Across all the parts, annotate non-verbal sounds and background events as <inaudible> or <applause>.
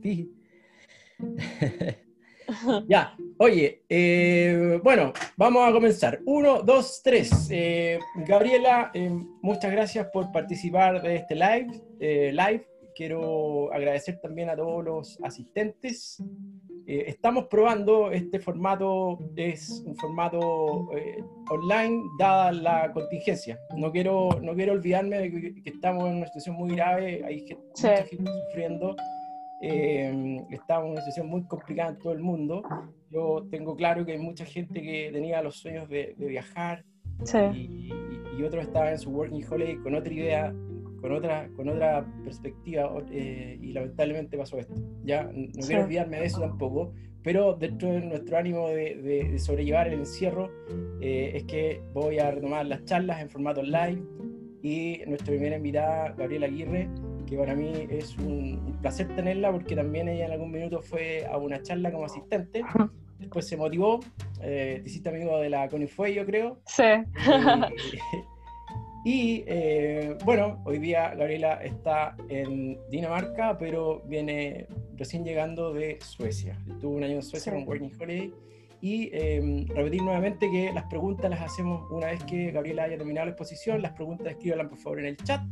ti. <laughs> ya, oye, eh, bueno, vamos a comenzar. Uno, dos, tres. Eh, Gabriela, eh, muchas gracias por participar de este live. live. Quiero agradecer también a todos los asistentes. estamos probando este formato, es un formato online dada la contingencia. No quiero, no quiero olvidarme de que, estamos en una situación muy grave, hay gente, mucha gente sufriendo. Eh, estamos en una situación muy complicada en todo el mundo. Yo tengo claro que hay mucha gente que tenía los sueños de, viajar y, otros estaban en su working holiday con otra idea, con otra, con otra perspectiva eh, y lamentablemente pasó esto. Ya no quiero olvidarme de eso tampoco, pero dentro de nuestro ánimo de, sobrellevar el encierro eh, es que voy a retomar las charlas en formato live y nuestra primera invitada, Gabriela Aguirre, que para mí es un, placer tenerla porque también ella en algún minuto fue a una charla como asistente. Después se motivó, eh, te hiciste amigo de la Conifue, yo creo. Sí. <laughs> y eh, bueno, hoy día Gabriela está en Dinamarca, pero viene recién llegando de Suecia. Estuvo un año en Suecia con Working Holiday. Y em, repetir nuevamente que las preguntas las hacemos una vez que Gabriela haya terminado la exposición. Las preguntas escríbanlas por favor en el chat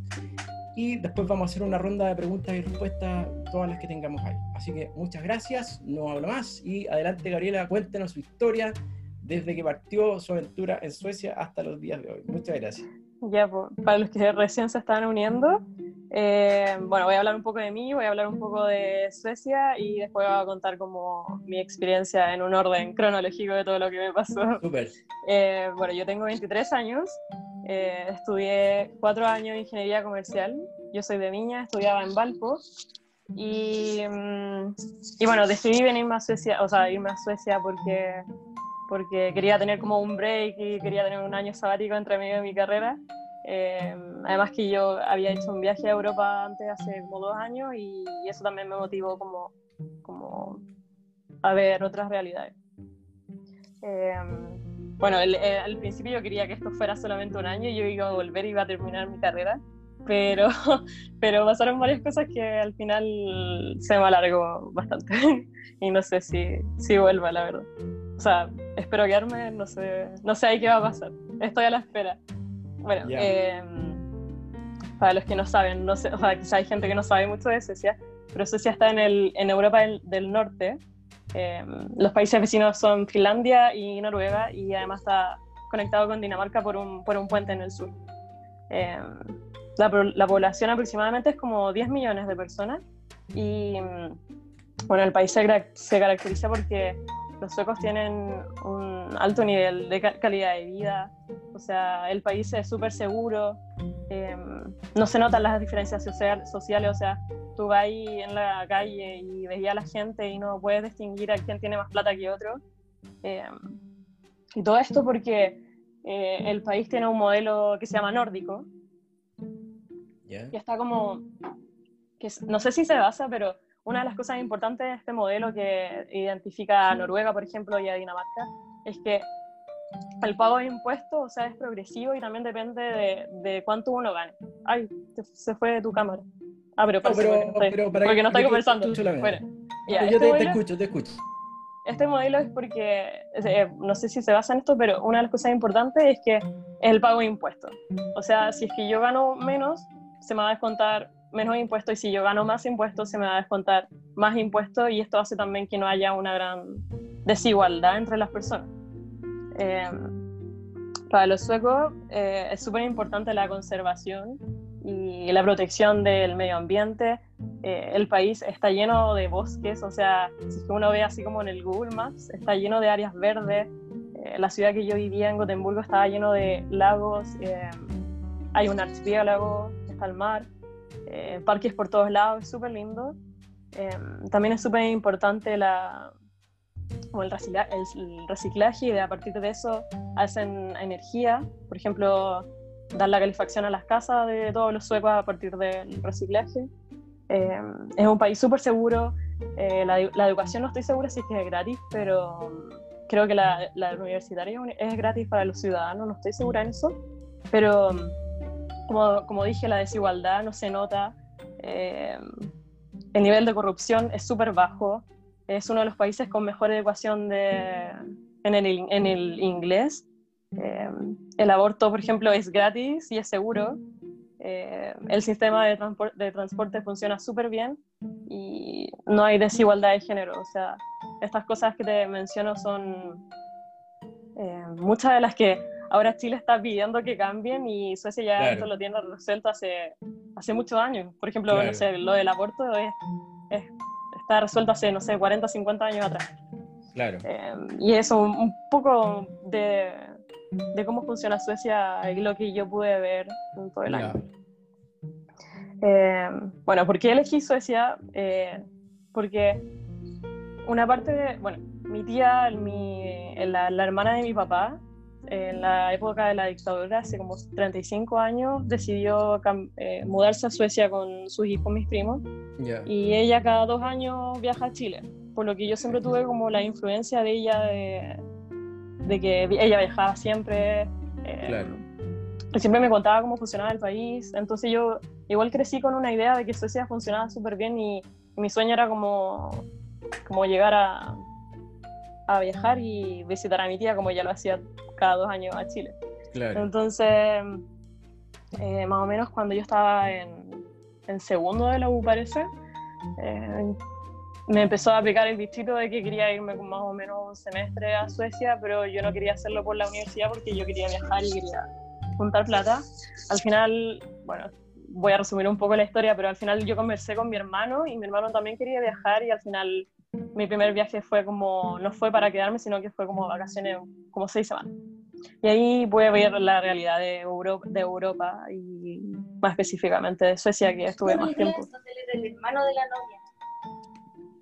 y después vamos a hacer una ronda de preguntas y respuestas, todas las que tengamos ahí. Así que muchas gracias, no hablo más y adelante Gabriela, cuéntenos su historia desde que partió su aventura en Suecia hasta los días de hoy. Muchas gracias. Ya, pues, para los que recién se están uniendo, eh, bueno, voy a hablar un poco de mí, voy a hablar un poco de Suecia y después voy a contar como mi experiencia en un orden cronológico de todo lo que me pasó. Súper. Eh, bueno, yo tengo 23 años, eh, estudié cuatro años de ingeniería comercial. Yo soy de Viña, estudiaba en Valpo. Y, mm, y, bueno, decidí venirme a Suecia, o sea, irme a Suecia porque, porque quería tener como un break y quería tener un año sabático entre medio de mi carrera. Eh, además que yo había hecho un viaje a Europa antes, hace como dos años, y, eso también me motivó como, como a ver otras realidades. Eh, bueno, eh, al principio yo quería que esto fuera solamente un año, yo iba a volver y iba a terminar mi carrera, pero, <laughs> pero pasaron varias cosas que al final se me alargó bastante <laughs> y no sé si, si vuelva, la verdad. O sea, espero quedarme, no sé, no sé ahí qué va a pasar, estoy a la espera. Bueno, em, para los que no saben, no sé, o sea, quizá hay gente que no sabe mucho de Suecia, pero Suecia está en, el, en Europa del Norte, Em, los países vecinos son Finlandia y Noruega y además está conectado con Dinamarca por un, por un puente en el sur. Em, la, la, población aproximadamente es como 10 millones de personas y bueno, el país se, se caracteriza porque los suecos tienen un alto nivel de calidad de vida, o sea, el país es súper seguro, em, no se notan las diferencias sociales, o sea, tú vas ahí en la calle y veías a la gente y no puedes distinguir a quién tiene más plata que otro. Em, y todo esto porque eh, el país tiene un modelo que se llama nórdico, y está como, que no sé si se basa, pero una de las cosas importantes de este modelo que identifica a Noruega, por ejemplo, y a Dinamarca, es que el pago de impuestos, o sea, es progresivo y también depende de, de cuánto uno gane. Ay, se fue de tu cámara. Ah, pero, no, pero, porque no estoy conversando. Bueno, yo este te, escucho, te escucho. Este modelo es porque, eh, no sé si se basa en esto, pero una de las cosas importantes es que es el pago de impuestos. O sea, si es que yo gano menos, se me va a descontar menos impuestos y si yo gano más impuestos se me va a descontar más impuestos y esto hace también que no haya una gran desigualdad entre las personas. Em, para los suecos eh, es súper importante la conservación y la protección del medio ambiente. Eh, el país está lleno de bosques, o sea, si uno ve así como en el Google Maps, está lleno de áreas verdes. Eh, la ciudad que yo vivía en Gotemburgo estaba lleno de lagos, em, hay un archipiélago, está el mar. Eh, parques por todos lados, es súper lindo. Em, también es súper importante la, el, reciclaje y a partir de eso hacen energía. Por ejemplo, dar la calefacción a las casas de todos los suecos a partir del reciclaje. Em, es un país súper seguro. Eh, la, la, educación no estoy segura si es que es gratis, pero creo que la, la universitaria es gratis para los ciudadanos, no estoy segura en eso. Pero como, como, dije, la desigualdad no se nota. Eh, el nivel de corrupción es súper bajo, es uno de los países con mejor educación de, en, el, en el inglés. Eh, el aborto, por ejemplo, es gratis y es seguro. Eh, el sistema de, de transporte funciona súper bien y no hay desigualdad de género. O sea, estas cosas que te menciono son eh, muchas de las que ahora Chile está pidiendo que cambien y Suecia ya esto lo tiene resuelto hace, hace muchos años. Por ejemplo, no sé, lo del aborto está resuelto hace, no sé, 40, 50 años atrás. Claro. Eh, y eso, un, poco de, de, cómo funciona Suecia y lo que yo pude ver en todo el año. Eh, bueno, ¿por qué elegí Suecia? Eh, porque una parte de, bueno, mi tía, mi, la, la, hermana de mi papá, en la época de la dictadura, hace como 35 años, decidió eh, mudarse a Suecia con sus hijos, mis primos, y ella cada dos años viaja a Chile, por lo que yo siempre tuve como la influencia de ella de, de que ella viajaba siempre. claro siempre me contaba cómo funcionaba el país, entonces yo igual crecí con una idea de que Suecia funcionaba súper bien y, mi sueño era como, como llegar a, a, viajar y visitar a mi tía como ya lo hacía cada dos años a Chile. Entonces, eh, más o menos cuando yo estaba en, en segundo de la U parece, eh, me empezó a aplicar el distrito de que quería irme con más o menos un semestre a Suecia, pero yo no quería hacerlo por la universidad porque yo quería viajar y quería juntar plata. Al final, bueno, voy a resumir un poco la historia, pero al final yo conversé con mi hermano y mi hermano también quería viajar y al final mi primer viaje fue como, no fue para quedarme, sino que fue como vacaciones, como seis semanas. Y ahí pude ver la realidad de Europa, de Europa y más específicamente de Suecia, que estuve más tiempo. El hermano de la novia.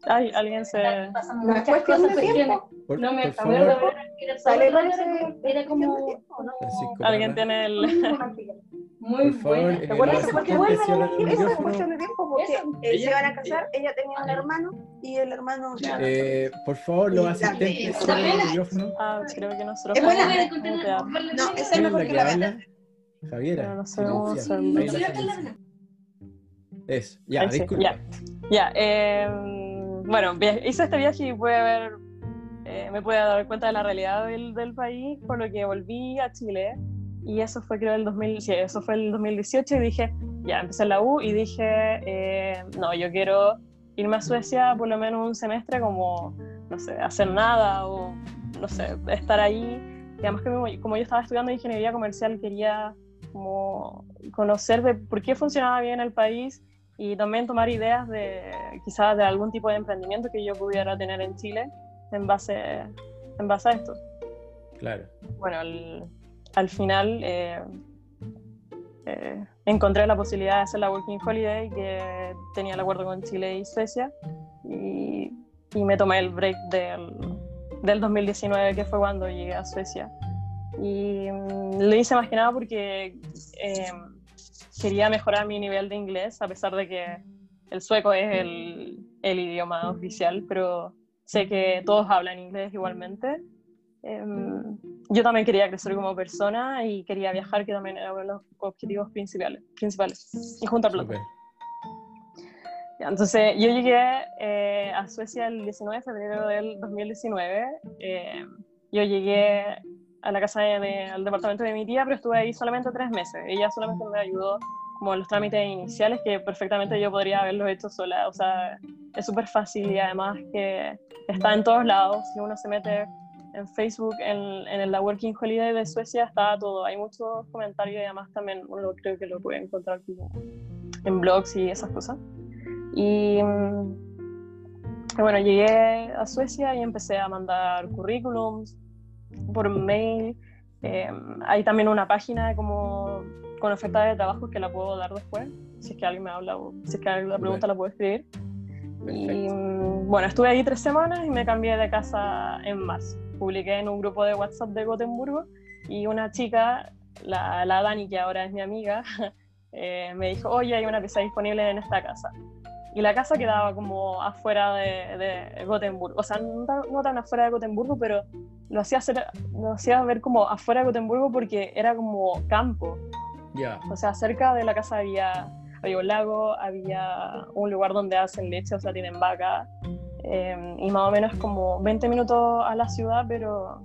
Ay, alguien se... No es cuestión de tiempo. no me acuerdo. Era como... Alguien tiene el... Muy bueno. ¿Te acuerdas? Porque vuelve Eso es cuestión de tiempo, porque se van a casar, ella tenía un hermano y el hermano... Eh, por favor, los asistentes, el micrófono. Ah, creo que nosotros... Es buena. No, esa es mejor que la banda. Javiera. No sé cómo Eso, ya, disculpa. Ya, ya. Eh, bueno, hice este viaje y pude ver, eh, me pude dar cuenta de la realidad del, del, país, por lo que volví a Chile. Y eso fue, creo, el, 2000, sí, eso fue el 2018 y dije, ya, empecé la U y dije, eh, no, yo quiero irme a Suecia por lo menos un semestre como, no sé, hacer nada o, no sé, estar ahí. Y además que como yo estaba estudiando ingeniería comercial, quería como conocer de por qué funcionaba bien el país y también tomar ideas de quizás de algún tipo de emprendimiento que yo pudiera tener en Chile en base, en base a esto. Claro. Bueno, al, al final eh, eh, encontré la posibilidad de hacer la Working Holiday que tenía el acuerdo con Chile y Suecia y, me tomé el break del, del 2019 que fue cuando llegué a Suecia. Y mm, lo hice más que nada porque... Eh, quería mejorar mi nivel de inglés, a pesar de que el sueco es el, el idioma oficial, pero sé que todos hablan inglés igualmente. Em, yo también quería crecer como persona y quería viajar, que también era uno de los objetivos principales, principales y juntar plata. entonces, yo llegué eh, a Suecia el 19 de febrero del 2019. Eh, yo llegué a la casa de, al departamento de mi tía, pero estuve ahí solamente tres meses. Ella solamente me ayudó como en los trámites iniciales que perfectamente yo podría haberlos hecho sola. O sea, es súper fácil y además que está en todos lados. Si uno se mete en Facebook, en, en la Working Holiday de Suecia, está todo. Hay muchos comentarios y además también uno creo que lo puede encontrar en blogs y esas cosas. Y mm, bueno, llegué a Suecia y empecé a mandar currículums por mail. Eh, hay también una página como con oferta de trabajo que la puedo dar después, si es que alguien me habla o si es que alguien la pregunta la puedo escribir. Y mm, bueno, estuve ahí tres semanas y me cambié de casa en marzo. Publiqué en un grupo de WhatsApp de Gotemburgo y una chica, la, la Dani, que ahora es mi amiga, <laughs> eh, me dijo, oye, hay una pieza disponible en esta casa. Y la casa quedaba como afuera de, de Gotemburgo, o sea, no, no tan afuera de Gotemburgo, pero lo hacía, hacer, lo hacía ver como afuera de Gotemburgo porque era como campo. ya O sea, cerca de la casa había, había un lago, había un lugar donde hacen leche, o sea, tienen vaca, em, y más o menos como 20 minutos a la ciudad, pero,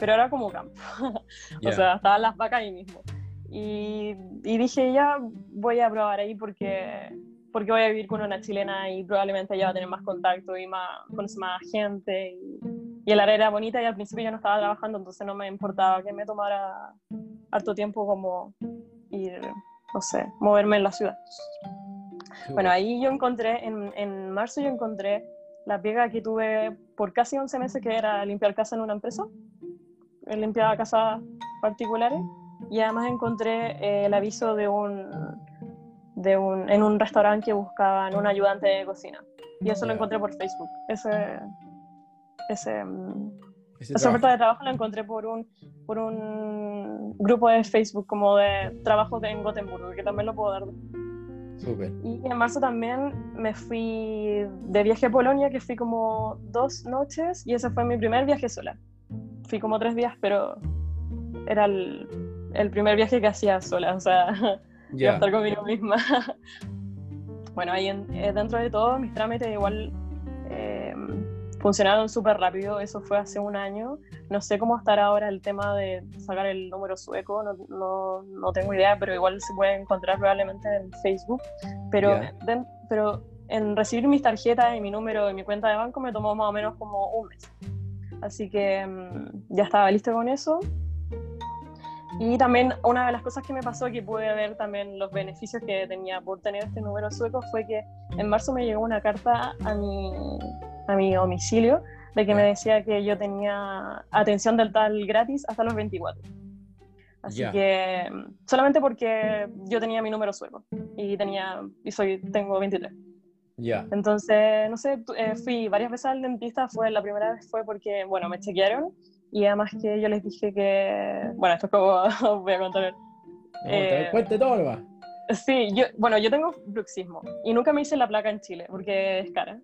pero era como campo. <laughs> o sea, estaban las vacas ahí mismo. Y, y, dije, ya voy a probar ahí porque, porque voy a vivir con una chilena y probablemente ella va a tener más contacto y más, conoce más gente. Y, y el área era bonita y al principio yo no estaba trabajando, entonces no me importaba que me tomara harto tiempo como ir, no sé, moverme en la ciudad. Bueno, ahí yo encontré, en, en marzo yo encontré la pega que tuve por casi 11 meses, que era limpiar casa en una empresa. Limpiaba casas particulares y además encontré eh, el aviso de un, de un, en un restaurante que buscaban un ayudante de cocina. Y eso lo encontré por Facebook. Ese, ese, mm, esa oferta de trabajo la encontré por un, por un grupo de Facebook como de trabajo en Gotemburgo, que también lo puedo dar. Y en marzo también me fui de viaje a Polonia, que fui como dos noches, y ese fue mi primer viaje sola. Fui como tres días, pero era el, el primer viaje que hacía sola, o sea, <laughs> iba a estar conmigo misma. <laughs> bueno, ahí eh, dentro de todo, mis trámites igual eh, funcionaron súper rápido, eso fue hace un año. No sé cómo estará ahora el tema de sacar el número sueco, no, no, no tengo idea, pero igual se puede encontrar probablemente en Facebook. Pero, pero en recibir mis tarjetas y mi número y mi cuenta de banco me tomó más o menos como un mes. Así que mm, ya estaba listo con eso. Y también una de las cosas que me pasó, que pude ver también los beneficios que tenía por tener este número sueco, fue que en marzo me llegó una carta a mi, a mi domicilio de que me decía que yo tenía atención dental gratis hasta los 24. Así que solamente porque yo tenía mi número sueco y tenía y soy tengo 23. Ya. Entonces, no sé, eh, fui varias veces al dentista, fue la primera vez fue porque, bueno, me chequearon y además que yo les dije que, bueno, esto es como <laughs> voy a contar. eh, cuente todo, va. Sí, yo, bueno, yo tengo bruxismo y nunca me hice la placa en Chile porque es cara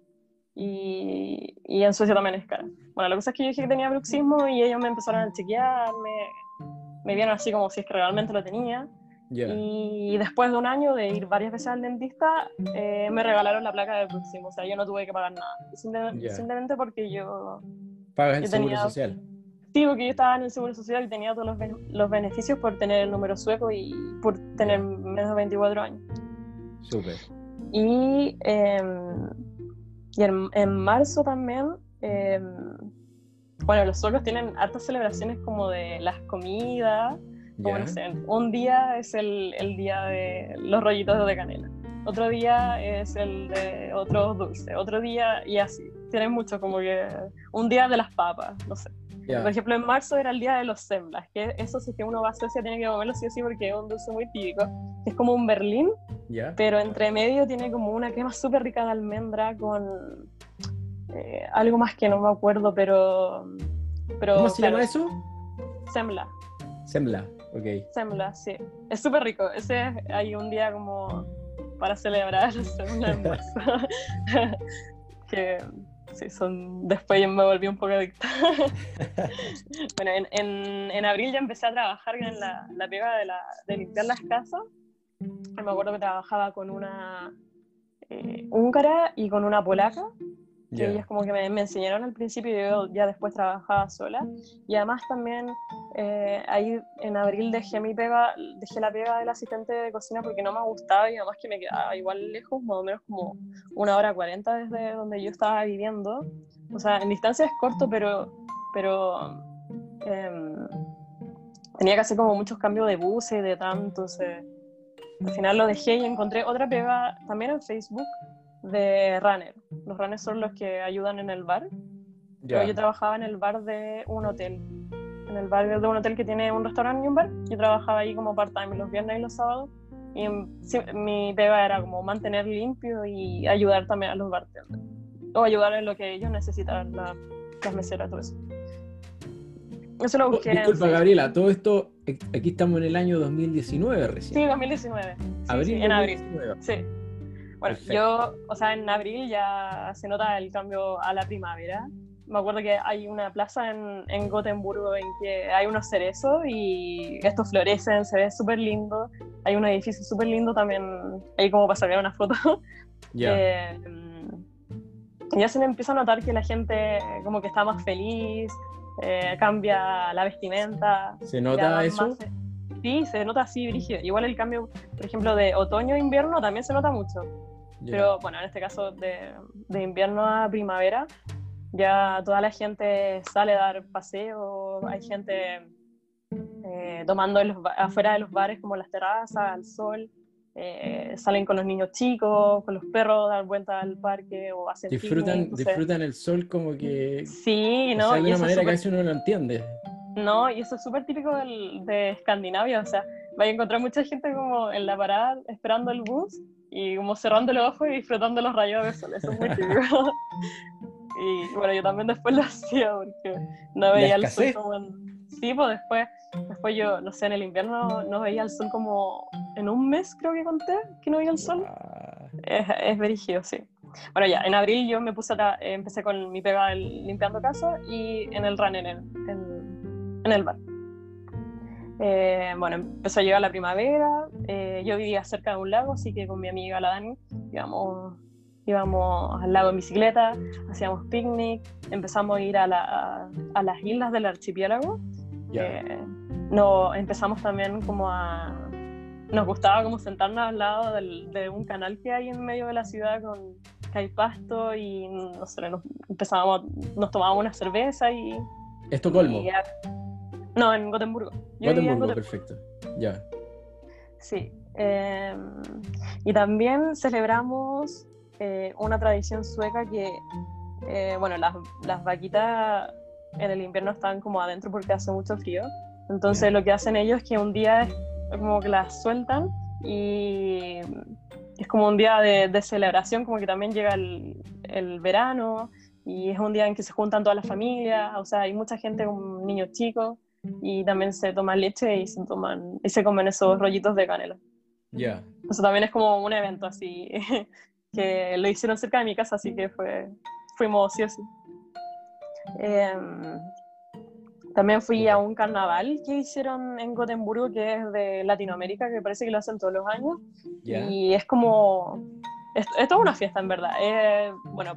y, y, en Suecia también es cara. Bueno, la cosa es que yo dije que tenía bruxismo y ellos me empezaron a chequear, me, me vieron así como si es que realmente lo tenía. Y después de un año de ir varias veces al dentista, eh, me regalaron la placa de bruxismo, o sea, yo no tuve que pagar nada, simplemente, porque yo... Pagas el seguro social. Sí, porque yo estaba en el seguro social y tenía todos los, los beneficios por tener el número sueco y por tener menos de 24 años. Súper. Y... Eh, y en, marzo también, em, bueno, los suecos tienen hartas celebraciones como de las comidas, como no sé, un día es el, el, día de los rollitos de canela, otro día es el de otros dulces, otro día y así. Tienen mucho como que un día de las papas, no sé. Por ejemplo, en marzo era el día de los semblas, que eso sí que uno va a Suecia tiene que comerlo sí o sí porque es un dulce muy típico. Es como un berlín, pero entre medio tiene como una crema súper rica de almendra con eh, algo más que no me acuerdo, pero... pero ¿Cómo se llama eso? Sembla. Sembla, ok. Sembla, sí. Es súper rico. Ese hay un día como para celebrar <laughs> Sembla en marzo. <laughs> que sí, son... Después me volví un poco adicta. <laughs> bueno, en, en, en, abril ya empecé a trabajar en la, la pega de, la, de limpiar las casas. Me acuerdo que trabajaba con una eh, húngara y con una polaca que ellas como que me, enseñaron al principio y yo ya después trabajaba sola. Y además también eh, ahí en abril dejé mi pega, dejé la pega del asistente de cocina porque no me gustaba y además que me quedaba igual lejos, más o menos como una hora cuarenta desde donde yo estaba viviendo. O sea, en distancia es corto, pero, pero em, tenía que hacer como muchos cambios de buses de tanto, entonces al final lo dejé y encontré otra pega también en Facebook de runner. Los runners son los que ayudan en el bar. Yo trabajaba en el bar de un hotel. En el bar de un hotel que tiene un restaurante y un bar. Yo trabajaba ahí como part-time los viernes y los sábados. Y mi pega era como mantener limpio y ayudar también a los bartenders. O ayudar en lo que ellos necesitaban, la, las meseras, todo eso. Eso lo busqué. disculpa, Gabriela, todo esto, aquí estamos en el año 2019 recién. Sí, 2019. abril en abril. Sí. Bueno, yo, o sea, en abril ya se nota el cambio a la primavera me acuerdo que hay una plaza en, en Gotemburgo en que hay unos cerezos y estos florecen, se ve súper lindo. Hay un edificio súper lindo también, ahí como para sacar una foto. <laughs> Eh, ya se empieza a notar que la gente como que está más feliz, eh, cambia la vestimenta. ¿Se nota eso? Sí, se nota así, brígido. Igual el cambio, por ejemplo, de otoño a invierno también se nota mucho. Pero bueno, en este caso de, de, invierno a primavera, ya toda la gente sale a dar paseo, hay gente eh, tomando afuera de los bares como las terrazas, al sol. Eh, salen con los niños chicos, con los perros, dar vuelta al parque o hacen disfrutan Disfrutan el sol como que... Sí, ¿no? de una manera a veces uno no lo entiende. No, y eso es súper típico de Escandinavia, o sea, va a encontrar mucha gente como en la parada esperando el bus y como cerrando los ojos y disfrutando los rayos de sol, eso es muy típico. <laughs> y bueno, yo también después lo hacía porque no veía el sol como en... Sí, pues después, después yo, no sé, en el invierno no veía el sol como en un mes, creo que conté, que no veía el sol. Es, es sí. Bueno, ya, en abril yo me puse a, empecé con mi pega limpiando casa y en el runner, en, en, en el bar. Eh, bueno, empezó a llegar la primavera, eh, yo vivía cerca de un lago, así que con mi amiga la Dani íbamos, íbamos al lago en bicicleta, hacíamos picnic, empezamos a ir a, la, a, las islas del archipiélago. Eh, no, empezamos también como a... Nos gustaba como sentarnos al lado del, de un canal que hay en medio de la ciudad con que hay pasto y no sé, nos, empezábamos, nos tomábamos una cerveza y... Estocolmo. No, en Gotemburgo. Gotemburgo, perfecto. Ya. Sí. Em, y también celebramos eh, una tradición sueca que, eh, bueno, las, las, vaquitas en el invierno están como adentro porque hace mucho frío. Entonces lo que hacen ellos es que un día es como que las sueltan y es como un día de, de celebración, como que también llega el, el, verano y es un día en que se juntan todas las familias, o sea, hay mucha gente con niños chicos y también se toma leche y se toman y se comen esos rollitos de canela. Ya. Eso también es como un evento así <laughs> que lo hicieron cerca de mi casa, así que fue fuimos sí o sí. Em, también fui a un carnaval que hicieron en Gotemburgo, que es de Latinoamérica, que parece que lo hacen todos los años. Y es como. Es, es, toda una fiesta, en verdad. bueno,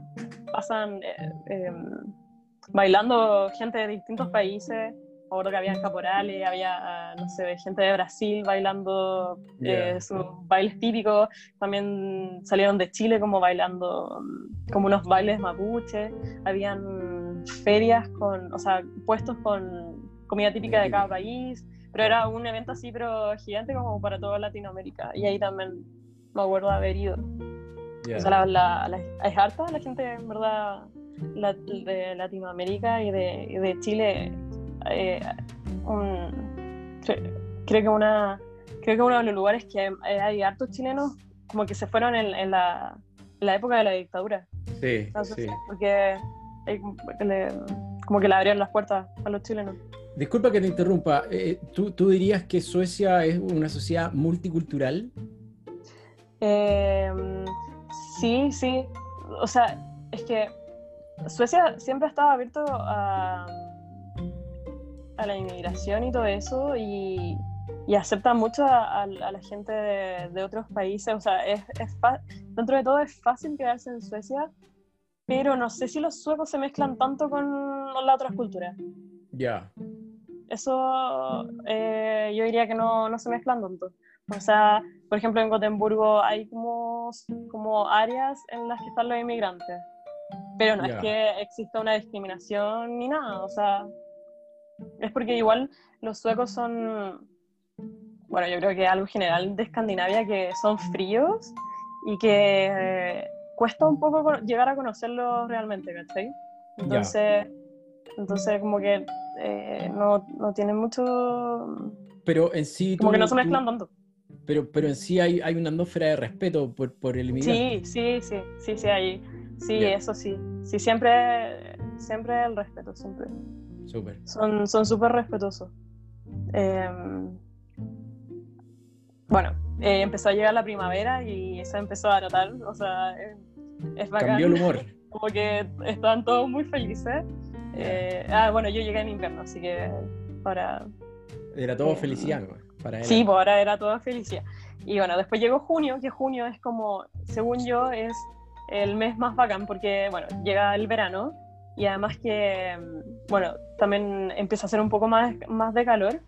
pasan eh, em, bailando gente de distintos países acuerdo que había caporales, había, no sé, gente de Brasil bailando eh, sus bailes típicos, también salieron de Chile como bailando como unos bailes mapuche, habían ferias con, o sea, puestos con comida típica de cada país, pero era un evento así, pero gigante como para toda Latinoamérica, y ahí también me acuerdo haber ido. O sea, la, la, es harta la gente, en verdad, de Latinoamérica y de, y de Chile eh, creo que una creo que uno de los lugares que hay, hartos chilenos como que se fueron en, la, época de la dictadura. Sí, sí. Porque como que le abrieron las puertas a los chilenos. Disculpa que te interrumpa, eh, ¿tú, ¿tú, dirías que Suecia es una sociedad multicultural? Sí, sí. O sea, es que Suecia siempre ha estado abierto a a la inmigración y todo eso y, y acepta mucho a, la gente de, otros países. O sea, es, es dentro de todo es fácil quedarse en Suecia, pero no sé si los suecos se mezclan tanto con las otras culturas. Ya. Eso eh, yo diría que no, no se mezclan tanto. O sea, por ejemplo, en Gotemburgo hay como, como áreas en las que están los inmigrantes, pero no es que exista una discriminación ni nada. O sea, es porque igual los suecos son, bueno, yo creo que algo general de Escandinavia, que son fríos y que eh, cuesta un poco llegar a conocerlos realmente, ¿cachai? Entonces, entonces como que eh, no, no, tienen mucho... Pero en sí... Como que no se mezclan tanto. Pero, pero en sí hay, hay una atmósfera de respeto por, por el inmigrante. Sí, sí, sí, sí, sí, hay, sí, eso sí. Sí, siempre, siempre el respeto, siempre. Son súper respetuosos. Em, bueno, eh, empezó a llegar la primavera y eso empezó a notar, o sea, es, bacán. Cambió el humor. <laughs> Como que estaban todos muy felices Eh, ah, bueno, yo llegué en invierno, así que ahora... Era todo felicidad, Para él. Sí, pues ahora era todo felicidad. Y bueno, después llegó junio, que junio es como, según yo, es el mes más bacán porque, bueno, llega el verano y además que, bueno, también empieza a ser un poco más, más de calor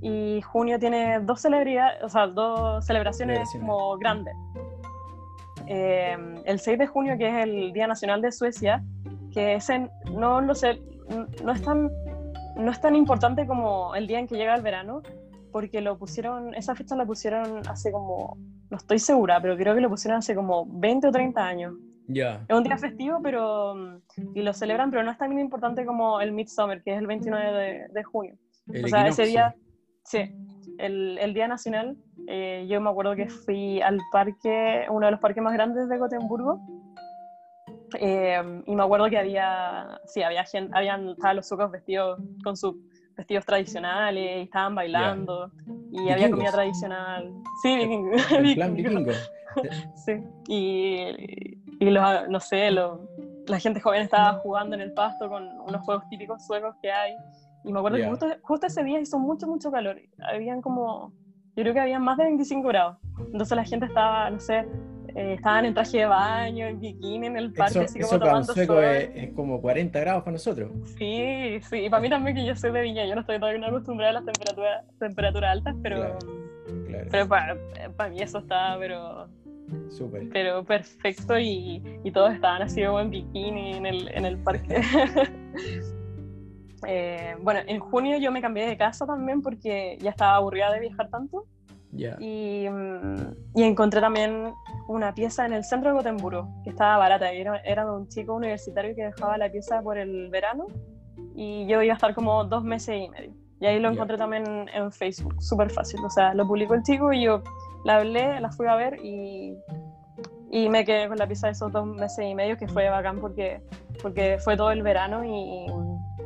y junio tiene dos celebridades, o sea, dos celebraciones como grandes. Eh, el 6 de junio, que es el Día Nacional de Suecia, que ese no lo sé, no es tan no es tan importante como el día en que llega el verano, porque lo pusieron, esa fecha la pusieron hace como, no estoy segura, pero creo que lo pusieron hace como 20 o 30 años. Ya. Es un día festivo, pero y lo celebran, pero no es tan importante como el Midsummer, que es el 29 de, junio. o sea, ese día, sí, el, el Día Nacional, eh, yo me acuerdo que fui al parque, uno de los parques más grandes de Gotemburgo, eh, y me acuerdo que había, sí, había gente, habían, estaban los sucos vestidos con sus vestidos tradicionales, y estaban bailando, y había comida tradicional. Sí, vikingo. <laughs> vikingo. sí, y, y los, no sé, la gente joven estaba jugando en el pasto con unos juegos típicos suecos que hay. Y me acuerdo que justo, justo, ese día hizo mucho, mucho calor. Habían como, yo creo que había más de 25 grados. Entonces la gente estaba, no sé, eh, estaban en traje de baño, en bikini, en el parque, así como tomando sueco Es, como 40 grados para nosotros. Sí, sí, y para mí también que yo soy de Viña, yo no estoy todavía acostumbrada a las temperaturas, temperaturas altas, pero, pero para, para, mí eso estaba, pero... Súper. Pero perfecto y, y, todos estaban así como en bikini en el, en el parque. <laughs> eh, bueno, en junio yo me cambié de casa también porque ya estaba aburrida de viajar tanto. Y, mm, y, encontré también una pieza en el centro de Gotemburgo, que estaba barata. Era, era de un chico universitario que dejaba la pieza por el verano y yo iba a estar como dos meses y medio. Y ahí lo encontré también en Facebook, súper fácil. O sea, lo publicó el chico y yo la hablé, la fui a ver y, y me quedé con la pieza de esos dos meses y medio, que fue bacán porque, porque fue todo el verano y,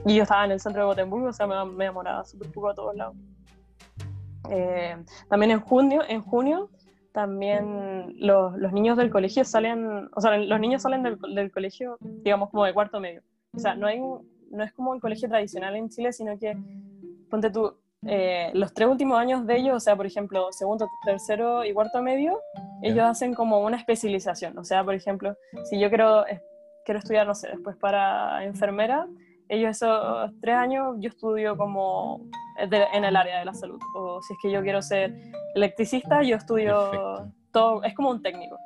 y yo estaba en el centro de Gotemburgo, o sea, me, me enamoraba súper poco a todos lados. Eh, también en junio, en junio también los, los, niños del colegio salen, o sea, los niños salen del, del, colegio, digamos, como de cuarto medio. O sea, no, hay, no es como el colegio tradicional en Chile, sino que, ponte tú, eh, los tres últimos años de ellos, o sea, por ejemplo, segundo, tercero y cuarto medio, ellos hacen como una especialización. O sea, por ejemplo, si yo quiero, quiero estudiar, no sé, después para enfermera, ellos esos tres años yo estudio como en el área de la salud. O si es que yo quiero ser electricista, yo estudio todo, es como un técnico.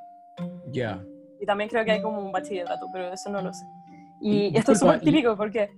Ya. Y también creo que hay como un bachillerato, pero eso no lo sé. Y, esto es súper típico porque...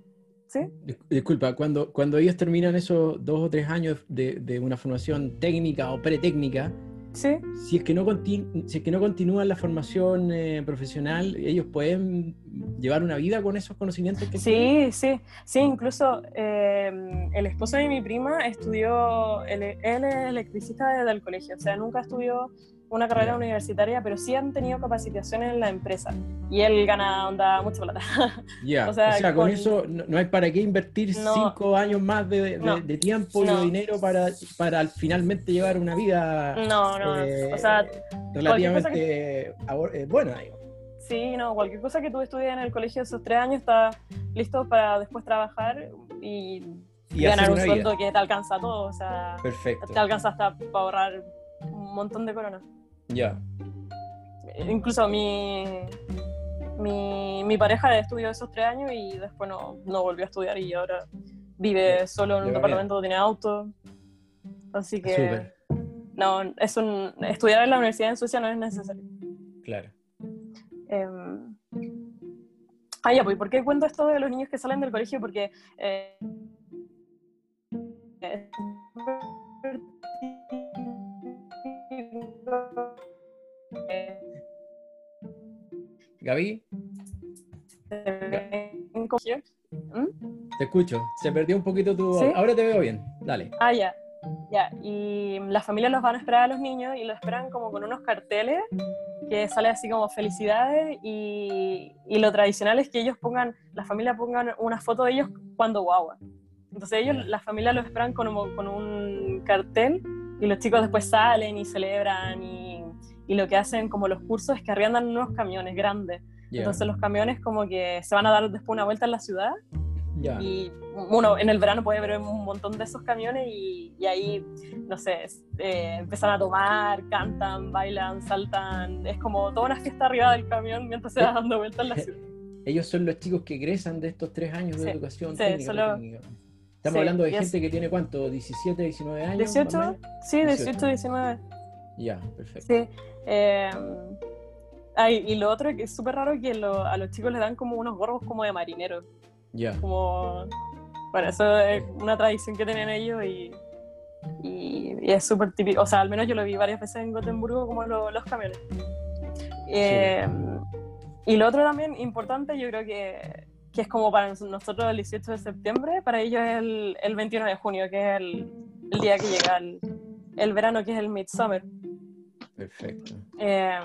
¿Sí? Disculpa, cuando, cuando ellos terminan esos dos o tres años de, de una formación técnica o pretécnica, ¿Sí? Si es que no, si es que no continúan la formación eh, profesional, ellos pueden llevar una vida con esos conocimientos que Sí, sí, sí, incluso eh, el esposo de mi prima estudió, él, es electricista desde el colegio, o sea, nunca estudió una carrera universitaria, pero sí han tenido capacitación en la empresa. Y él gana onda mucha plata. <laughs> Ya, o, sea, con, eso no, hay para qué invertir cinco años más de, de, tiempo y de dinero para, para finalmente llevar una vida no, no, o sea, eh, relativamente eh, buena. Sí, no, cualquier cosa que tú estudies en el colegio esos tres años está listo para después trabajar y, ganar un sueldo que te alcanza todo. O sea, Perfecto. te alcanza hasta para ahorrar un montón de coronas. Ya. Incluso mi, mi, mi, pareja estudió esos tres años y después no, no volvió a estudiar y ahora vive solo en un departamento, tiene auto. Así que no, es un, estudiar en la universidad en Suecia no es necesario. Claro. Eh, ah, ya, pues, ¿por qué cuento esto de los niños que salen del colegio? Porque eh, Gaby. Te escucho. Se perdió un poquito tu. Ahora te veo bien. Dale. Ah, ya. Ya. Y las familias los van a esperar a los niños y los esperan como con unos carteles que sale así como felicidades y, y lo tradicional es que ellos pongan, la familia pongan una foto de ellos cuando guagua. Entonces ellos, la familia los esperan con, con un cartel y los chicos después salen y celebran y y lo que hacen como los cursos es que arriendan unos camiones grandes. Entonces los camiones como que se van a dar después una vuelta en la ciudad Y uno en el verano puede ver un montón de esos camiones y, y ahí, no sé, eh, empiezan a tomar, cantan, bailan, saltan. Es como toda una fiesta arriba del camión mientras se va dando vueltas en la ciudad. Ellos son los chicos que egresan de estos tres años de educación sí, técnica, solo... Estamos hablando de gente que tiene cuánto, 17, 19 años. 18, sí, 18, 19. Ya, perfecto. Sí. Eh, ay, y lo otro que es súper raro que lo, a los chicos les dan como unos gorros como de marineros. Ya. Como, bueno, eso es una tradición que tienen ellos y, y, y es súper típico. O sea, al menos yo lo vi varias veces en Gotemburgo como lo, los camiones. Eh, y lo otro también importante, yo creo que, que, es como para nosotros el 18 de septiembre, para ellos es el, el 21 de junio, que es el, el día que llega el, el, verano, que es el Midsummer. Perfecto. Eh,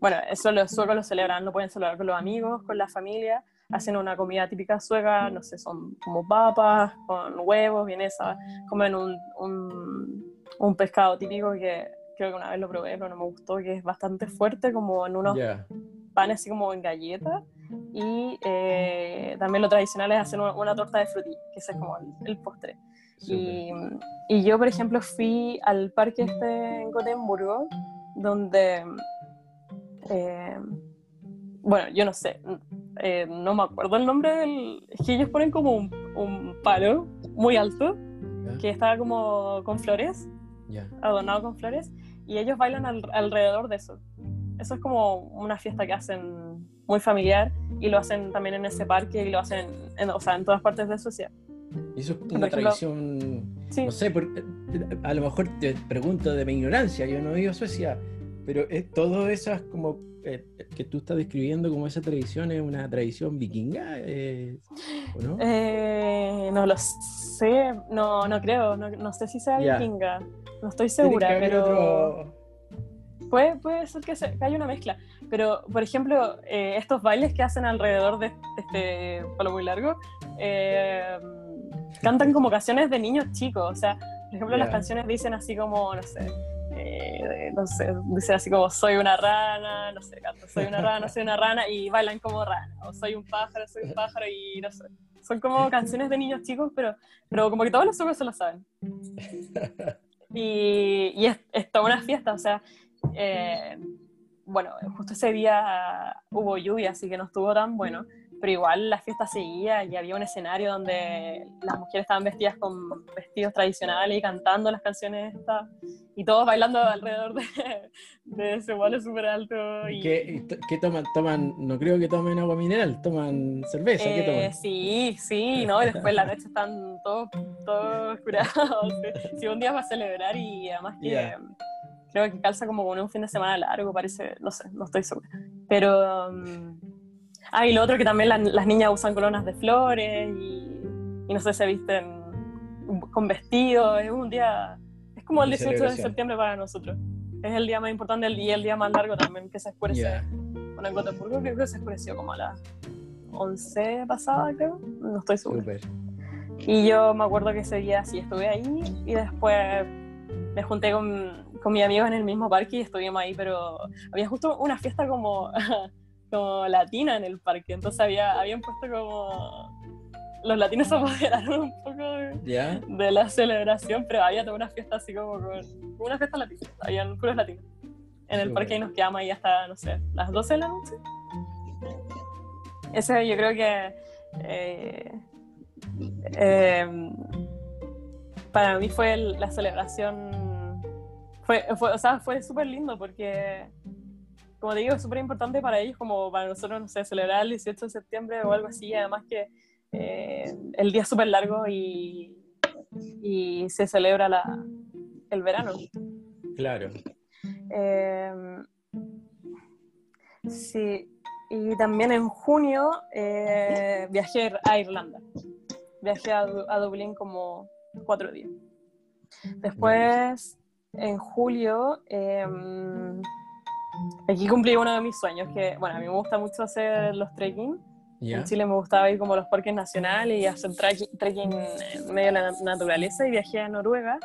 bueno, eso los suecos lo celebran, lo pueden celebrar con los amigos, con la familia, hacen una comida típica sueca, no sé, son como papas, con huevos, vienesa, comen un, un, un pescado típico que creo que una vez lo probé, pero no me gustó, que es bastante fuerte, como en unos Yeah. panes así como en galletas. Y eh, también lo tradicional es hacer una, una torta de frutí, que ese es como el, el postre. Y, y, yo, por ejemplo, fui al parque este en Gotemburgo, donde, eh, bueno, yo no sé, eh, no me acuerdo el nombre del... Es que ellos ponen como un, un palo muy alto, ¿Ya? que está como con flores, Ya. adornado con flores, y ellos bailan al, alrededor de eso. Eso es como una fiesta que hacen muy familiar y lo hacen también en ese parque y lo hacen en, o sea, en todas partes de Suecia. Y eso es una ejemplo, tradición, Sí, no sé, por- a lo mejor te pregunto de mi ignorancia, yo no he ido a Suecia, pero es, todo esas como eh, que tú estás describiendo como esa tradición es una tradición vikinga, eh, ¿o no? eh, no lo sé, no, no creo, no, no sé si sea vikinga, no estoy segura, pero otro- puede, puede ser que, se- que haya una mezcla. Pero, por ejemplo, eh, estos bailes que hacen alrededor de este palo muy largo, eh, cantan como <laughs> canciones de niños chicos, o sea, por ejemplo, las canciones dicen así como, no sé, eh, no sé, dicen así como soy una rana, no sé, canto, soy una rana, soy una rana, y bailan como rana, o soy un pájaro, soy un <laughs> pájaro, y no sé. Son como canciones de niños chicos, pero, pero como que todos los suecos se lo saben. <laughs> Y, y es, es toda una fiesta, o sea, eh, bueno, justo ese día hubo lluvia, así que no estuvo tan bueno, pero igual la fiesta seguía y había un escenario donde las mujeres estaban vestidas con vestidos tradicionales y cantando las canciones estas, y todos bailando alrededor de, de ese vuelo súper alto. Y, ¿Qué, qué toman? Toman, no creo que tomen agua mineral, toman cerveza, ¿qué Eh, toman? sí, sí, ¿no? Y después la noche están todos, todos curados. <laughs> Sí, un día para celebrar y además que Ya. creo que calza como con un fin de semana largo, parece, no sé, no estoy segura. Pero. um, ah, y lo otro que también la- las niñas usan coronas de flores y, y no sé, se visten con vestidos. Es un día. Es como el De 18 de septiembre para nosotros. Es el día más importante y el día más largo también, que se oscurece. Ya. Bueno, en Gotemburgo creo que se oscureció como a las 11 pasada, creo. No estoy segura. Súper. Y yo me acuerdo que ese día sí estuve ahí y después me junté con, con mis amigos en el mismo parque y estuvimos ahí, pero había justo una fiesta como, <laughs> como latina en el parque, entonces había, habían puesto como... Los latinos se apoderaron un poco de, la celebración, pero había toda una fiesta así como con una fiesta latina, habían puros latinos. En el parque y nos quedamos ahí hasta, no sé, las 12 de la noche. Ese yo creo que eh, eh, para mí fue el- la celebración, fue, fue- o sea, fue súper lindo porque, como te digo, es súper importante para ellos, como para nosotros, no sé, celebrar el 18 de septiembre o algo así, además que eh, el día es súper largo y, y se celebra la, el verano. Claro. Eh, sí, y también en junio eh, viajé a Irlanda. Viajé a, Du- a Dublín como cuatro días. Después, en julio, eh, aquí cumplí uno de mis sueños, que, bueno, a mí me gusta mucho hacer los trekking. ¿Ya? En Chile me gustaba ir como a los parques nacionales y hacer trek- trekking en medio de la naturaleza y viajé a Noruega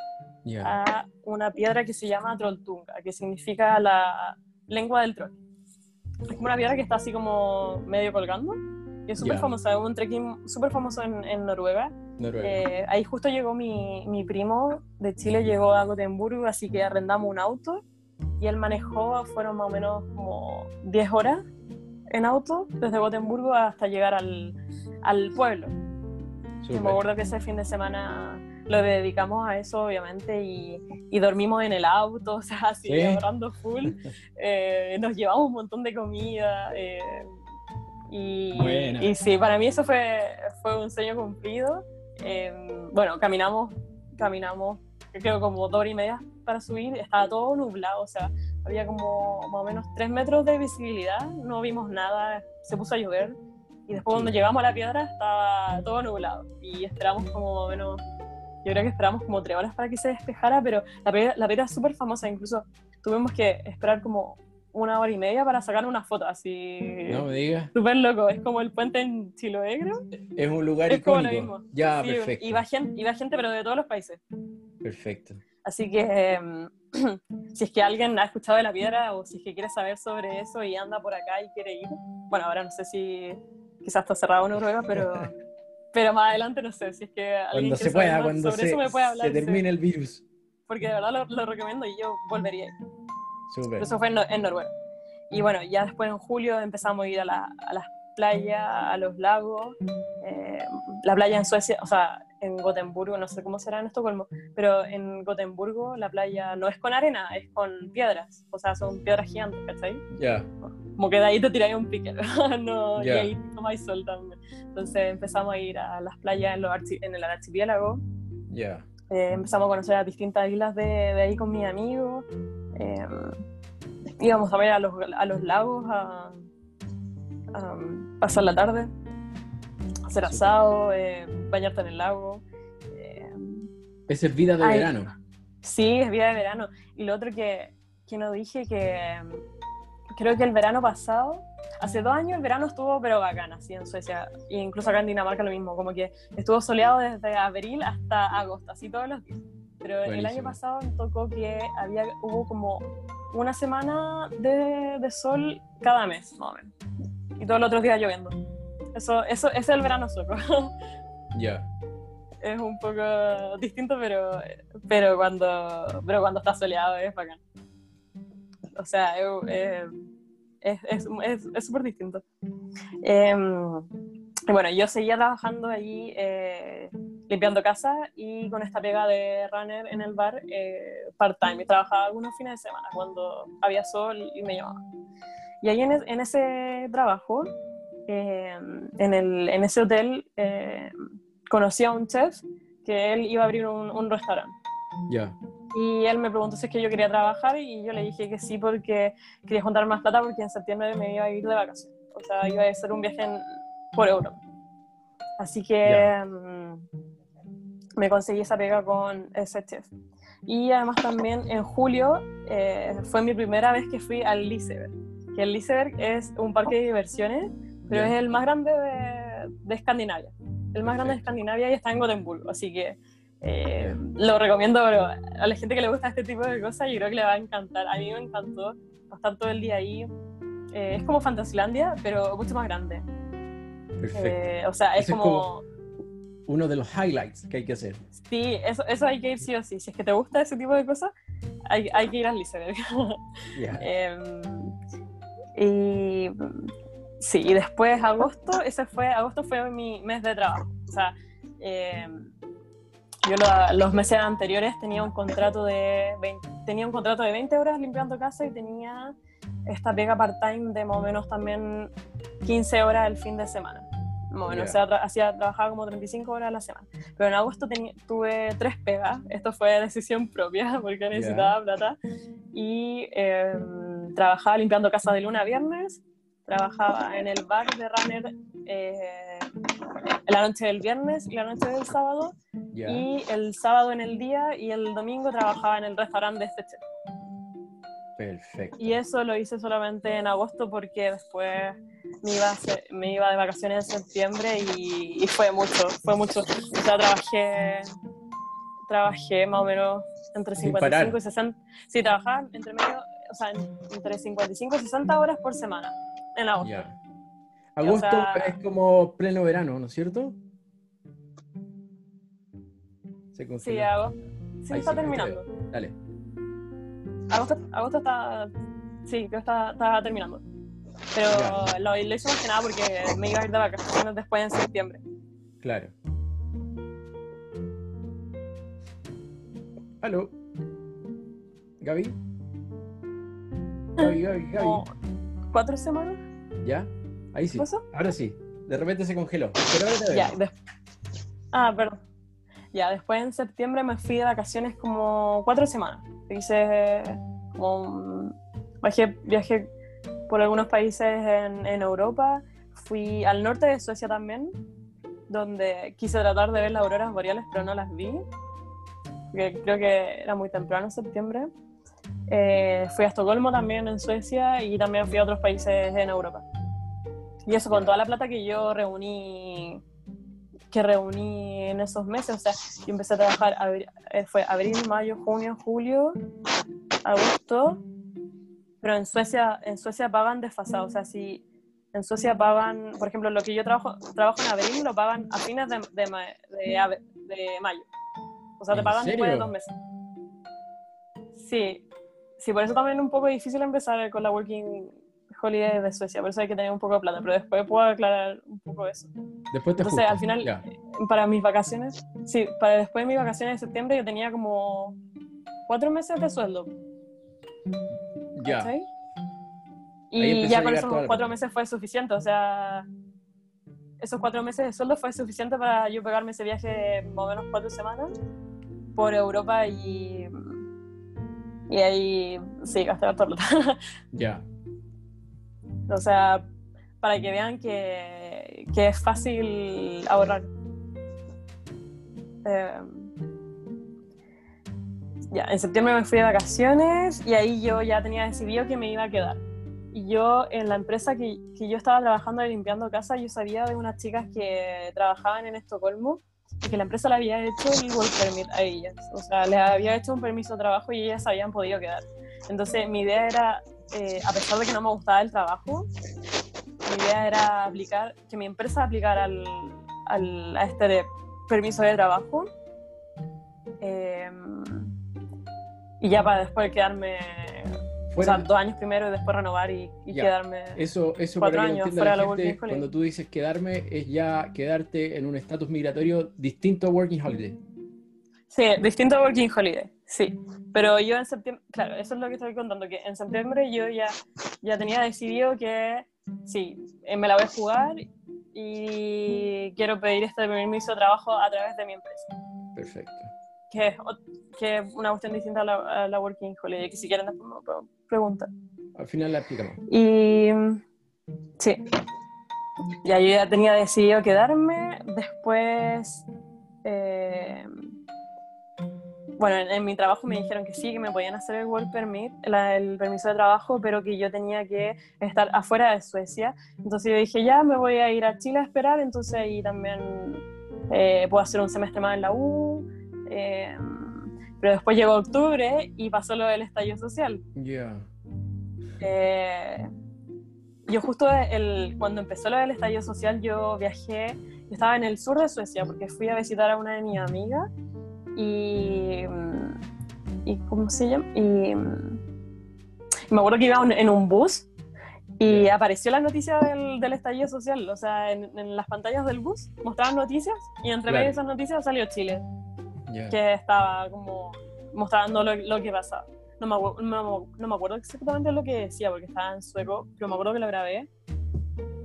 Ya. a una piedra que se llama Trolltunga, que significa la lengua del troll. Es como una piedra que está así como medio colgando es súper famoso, es un trekking súper famoso en, en Noruega. Eh, ahí justo llegó mi, mi, primo de Chile, llegó a Gotemburgo, así que arrendamos un auto y él manejó, fueron más o menos como 10 horas en auto desde Gotemburgo hasta llegar al, al pueblo. me acuerdo que ese fin de semana lo dedicamos a eso, obviamente, y, y dormimos en el auto, <laughs> o sea, así, ahorrando full. Eh, nos llevamos un montón de comida. Eh, y, y, sí, para mí eso fue, fue un sueño cumplido. Em, bueno, caminamos, caminamos, creo como dos horas y media para subir, estaba todo nublado, o sea, había como más o menos tres metros de visibilidad, no vimos nada, se puso a llover. Y después cuando llegamos a la piedra estaba todo nublado y esperamos como más o menos yo creo que esperamos como tres horas para que se despejara, pero la piedra, la es súper famosa, incluso tuvimos que esperar como una hora y media para sacar una foto, así... No me digas. Súper loco, es como el puente en Chiloé, Es un lugar es Como lo mismo. Ya, perfecto. Y va, gente, y gente, pero de todos los países. Perfecto. Así que em, <clears throat> si es que alguien ha escuchado de la piedra o si es que quiere saber sobre eso y anda por acá y quiere ir, bueno, ahora no sé si quizás está cerrado en Noruega, pero <laughs> pero más adelante no sé si es que cuando se pueda, cuando se, se termine el virus. Porque de verdad lo, recomiendo y yo volvería. Súper. Eso fue en, Noruega. Y bueno, ya después en julio empezamos a ir a, la, a las playas, a los lagos. Eh, la playa en Suecia, o sea, en Gotemburgo, no sé cómo será en Estocolmo, pero en Gotemburgo la playa no es con arena, es con piedras. O sea, son piedras gigantes, ¿cachai? Ya como que de ahí te tiráis un pique, <laughs> no, y ahí tomáis sol también. Entonces empezamos a ir a las playas en, los en el archipiélago. Ya. Eh, empezamos a conocer a distintas islas de, de ahí con mis amigos. Eh, íbamos a ver a los, a los lagos a, a, pasar la tarde, hacer asado, eh, bañarte en el lago. Esa es vida de verano. Sí, es vida de verano. Y lo otro que, que no dije que creo que el verano pasado, hace dos años el verano estuvo pero bacán, así en Suecia, e incluso acá en Dinamarca lo mismo, como que estuvo soleado desde abril hasta agosto, así todos los días. Pero el año pasado tocó que había, hubo como una semana de, de sol cada mes, más o menos. Y todos los otros días lloviendo. Eso, eso, ese es el verano sueco. <laughs> Ya. Es un poco distinto, pero, pero, cuando, pero cuando está soleado es bacán. O sea, eh, es súper distinto. Em, y bueno, yo seguía trabajando allí eh, limpiando casa y con esta pega de runner en el bar eh, part-time. Y trabajaba algunos fines de semana cuando había sol y me llamaba. Y ahí en, en ese trabajo, em, en, el, en, ese hotel, conocí a un chef que él iba a abrir un, un restaurante. Ya. Y él me preguntó si es que yo quería trabajar y yo le dije que sí porque quería juntar más plata porque en septiembre me iba a ir de vacaciones. O sea, iba a hacer un viaje por Europa. Así que mm, me conseguí esa pega con ese chef. Y además también en julio eh, fue mi primera vez que fui al Liseberg. Que el Liseberg es un parque de diversiones, pero es el más grande de, de Escandinavia. El más grande de Escandinavia y está en Gotemburgo. Así que eh, lo recomiendo pero a la gente que le gusta este tipo de cosas, yo creo que le va a encantar. A mí me encantó estar todo el día ahí. Eh, es como Fantasylandia, pero mucho más grande. Perfecto. Eh, o sea, es como... Uno de los highlights que hay que hacer. Sí, eso, eso hay que ir sí o sí. Si es que te gusta ese tipo de cosas, hay, hay que ir al Liseberg. <laughs> Em, y sí, y después agosto, ese fue, agosto fue mi mes de trabajo. O sea, eh, yo los meses anteriores tenía un contrato de 20, tenía un contrato de 20 horas limpiando casa y tenía esta pega part-time de más o menos también 15 horas el fin de semana. Bueno, o sea, hacía, trabajaba como 35 horas a la semana. Pero en agosto tuve tres pegas. Esto fue decisión propia <laughs> porque necesitaba plata. Y em, trabajaba limpiando casa de luna a viernes. Trabajaba en el bar de runner eh, la noche del viernes y la noche del sábado. Y el sábado en el día y el domingo trabajaba en el restaurante de este chef. Perfecto. Y eso lo hice solamente en agosto porque después me iba, me iba de vacaciones en septiembre y, fue mucho, fue mucho. O sea, trabajé, trabajé más o menos entre 55 y 60. Sí, trabajaba entre medio, o sea, entre 55 y 60 horas por semana en agosto. Agosto es como pleno verano, ¿no es cierto? sí, agosto. Sí, está terminando. Dale. Agosto, agosto está. Sí, creo que está, terminando. Pero lo, lo, hice más que nada porque me iba a ir de vacaciones después en septiembre. Claro. ¿Aló? ¿Gaby? Gaby, Gaby, Gaby. ¿Cuatro semanas? ¿Ya? Ahí sí. ¿Pasó? Ahora sí. De repente se congeló. Pero ahora te ya, Ah, perdón. Ya, después en septiembre me fui de vacaciones como cuatro semanas. Hice como... Viajé, viajé por algunos países en, en Europa. Fui al norte de Suecia también, donde quise tratar de ver las auroras boreales, pero no las vi que creo que era muy temprano en septiembre. Eh, fui a Estocolmo también en Suecia y también fui a otros países en Europa. Y eso con toda la plata que yo reuní que reuní en esos meses, o sea, yo empecé a trabajar, eh, fue abril, mayo, junio, julio, agosto, pero en Suecia, en Suecia pagan desfasado, o sea, si en Suecia pagan, por ejemplo, lo que yo trabajo, trabajo en abril lo pagan a fines de, de, de mayo. O sea, te pagan después de dos meses. Sí, sí, por eso también es un poco difícil empezar con la Working Holiday de Suecia, por eso hay que tener un poco de plata, pero después puedo aclarar un poco eso. Después te Entonces, al final, para mis vacaciones, sí, para después de mis vacaciones de septiembre yo tenía como cuatro meses de sueldo. Ya. Y ya con esos cuatro meses fue suficiente, o sea, esos cuatro meses de sueldo fue suficiente para yo pegarme ese viaje más o menos cuatro semanas por Europa y, y ahí sí, gasté la. <laughs> Ya. O sea, para que vean que, que es fácil ahorrar. Em, ya, en septiembre me fui de vacaciones y ahí yo ya tenía decidido que me iba a quedar. Y yo en la empresa que, que yo estaba trabajando limpiando casa, yo sabía de unas chicas que trabajaban en Estocolmo que la empresa le había hecho el work permit a ellas. O sea, les había hecho un permiso de trabajo y ellas habían podido quedar. Entonces, mi idea era, eh, a pesar de que no me gustaba el trabajo, mi idea era aplicar, que mi empresa aplicara al, al, a este permiso de trabajo. Eh, y ya para después quedarme o sea, dos años primero y después renovar y, quedarme eso, eso cuatro años fuera de la gente, Cuando tú dices quedarme, es ya quedarte en un estatus migratorio distinto a Working Holiday. Sí, distinto a Working Holiday, sí. Pero yo en septiembre, claro, eso es lo que estoy contando, que en septiembre yo ya, ya tenía decidido que sí, eh, me la voy a jugar y quiero pedir este permiso de trabajo a través de mi empresa. Perfecto. Que es, que una cuestión distinta a la, Working Holiday, que si quieren después me preguntar. Al final la explicamos. Y sí, ya yo ya tenía decidido quedarme, después... Eh, bueno, en, mi trabajo me dijeron que sí, que me podían hacer el work permit, el permiso de trabajo, pero que yo tenía que estar afuera de Suecia. Entonces yo dije, ya me voy a ir a Chile a esperar, entonces ahí también eh, puedo hacer un semestre más en la U. Eh, pero después llegó octubre y pasó lo del estallido social. Ya. Eh, yo justo el, cuando empezó lo del estallido social, yo viajé, estaba en el sur de Suecia porque fui a visitar a una de mis amigas y, y ¿cómo se llama? Y, me acuerdo que iba en un bus y apareció la noticia del, del, estallido social, o sea, en, las pantallas del bus mostraban noticias y entre medio de esas noticias salió Chile, que estaba como mostrando lo, lo que pasaba. No me, no, no me, acuerdo exactamente lo que decía porque estaba en sueco, pero me acuerdo que lo grabé,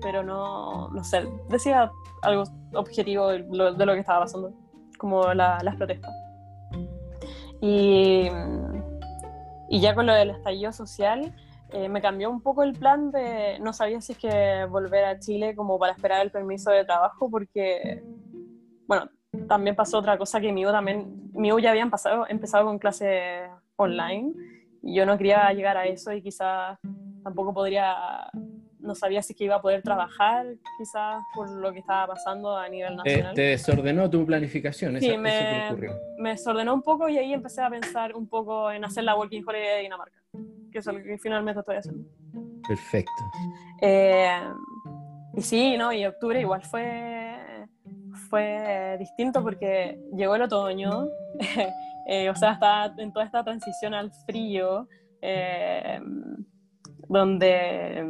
pero no, no sé, decía algo objetivo de lo, de lo que estaba pasando como las protestas. Y, y, ya con lo del estallido social, eh, me cambió un poco el plan de, no sabía si es que volver a Chile como para esperar el permiso de trabajo, porque, bueno, también pasó otra cosa que mi también, mi ya habían pasado, empezado con clases online, y yo no quería llegar a eso y quizás tampoco podría no sabía si que iba a poder trabajar, quizás por lo que estaba pasando a nivel nacional. ¿Te, desordenó tu planificación? Sí, me, me desordenó un poco y ahí empecé a pensar un poco en hacer la Working Holiday de Dinamarca, que es lo que finalmente estoy haciendo. Perfecto. Eh, y sí, ¿no? Y octubre igual fue, fue distinto porque llegó el otoño, <laughs> eh, o sea, estaba en toda esta transición al frío, eh, donde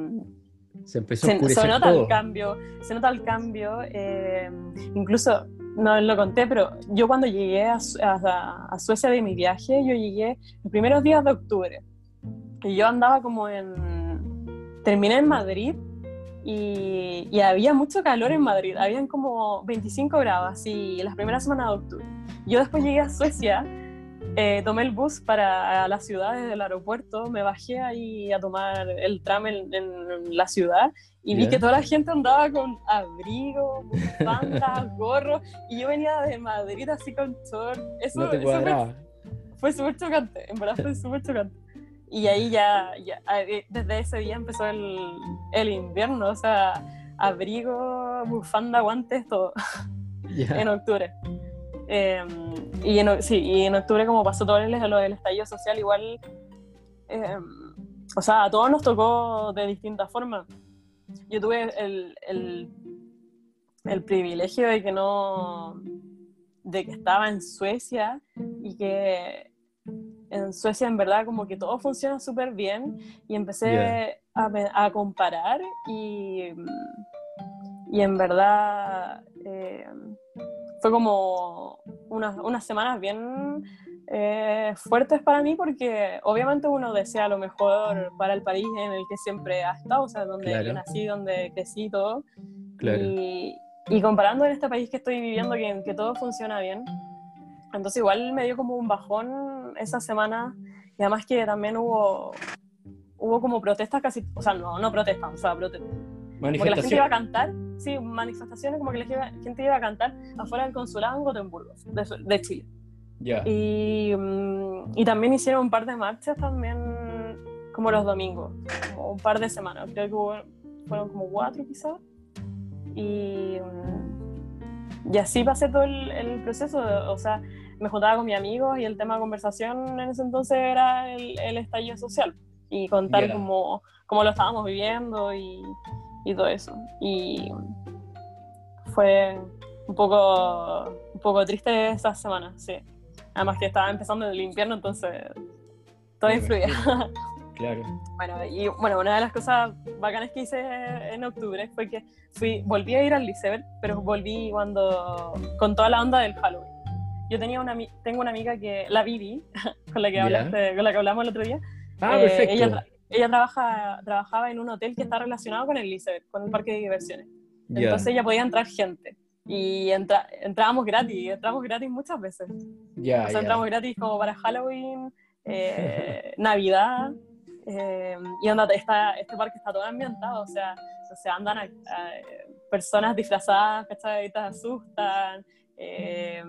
se empezó a se, nota el cambio, se nota el cambio, eh, incluso no lo conté, pero yo cuando llegué a, a, Suecia de mi viaje, yo llegué los primeros días de octubre. Y yo andaba como en... Terminé en Madrid y, y, había mucho calor en Madrid, habían como 25 grados y las primeras semanas de octubre. Yo después llegué a Suecia eh, tomé el bus para la ciudad desde el aeropuerto, me bajé ahí a tomar el tram en, la ciudad y vi que toda la gente andaba con abrigo, bandas, <laughs> gorros y yo venía de Madrid así con short. Eso, fue, súper chocante, en verdad fue súper chocante. Y ahí ya, ya, eh, desde ese día empezó el, el invierno, o sea, abrigo, bufanda, guantes, todo, <laughs> en octubre. Em, y, en, sí, y en octubre, como pasó todo el, lo del estallido social, igual, em, o sea, a todos nos tocó de distintas formas. Yo tuve el, el, el privilegio de que no, de que estaba en Suecia y que en Suecia en verdad como que todo funciona súper bien. Y empecé a, a, comparar y, y en verdad eh, fue como unas, unas semanas bien eh, fuertes para mí porque obviamente uno desea lo mejor para el país en el que siempre ha estado, o sea, donde nací, donde crecí todo. Y, y, comparando en este país que estoy viviendo, que, que todo funciona bien, entonces igual me dio como un bajón esa semana y además que también hubo, hubo como protestas casi, o sea, no, no protestas, o sea, protestas. Porque la gente iba a cantar sí, manifestaciones como que la gente iba a cantar afuera del consulado en Gotemburgo, de, Chile. Y, mm, y, también hicieron un par de marchas también como los domingos, como un par de semanas, creo que fueron como cuatro quizás. Y, mm, y así pasé todo el, proceso, o sea, me juntaba con mis amigos y el tema de conversación en ese entonces era el, el estallido social y contar cómo, cómo, lo estábamos viviendo y, y todo eso. Y fue un poco, un poco triste esa semana, sí. Además que estaba empezando el invierno, entonces todo influía. <laughs> Claro. Bueno, y bueno, una de las cosas bacanas que hice en octubre fue que fui, volví a ir al liceo, pero volví cuando, con toda la onda del Halloween. Yo tenía una, tengo una amiga que, la Vivi, <laughs> con la que, hablaste, con la que hablamos el otro día. Ah, perfecto. Eh, ella, ella trabaja, trabajaba en un hotel que está relacionado con el liceo, con el parque de diversiones. Entonces ella podía entrar gente. Y entra, entrábamos gratis, entramos gratis muchas veces. Ya, o sea, entramos gratis como para Halloween, eh, <laughs> Navidad. Eh, y onda, está, este parque está todo ambientado, o sea, o sea andan a, personas disfrazadas, ¿cachai? Te asustan. Eh,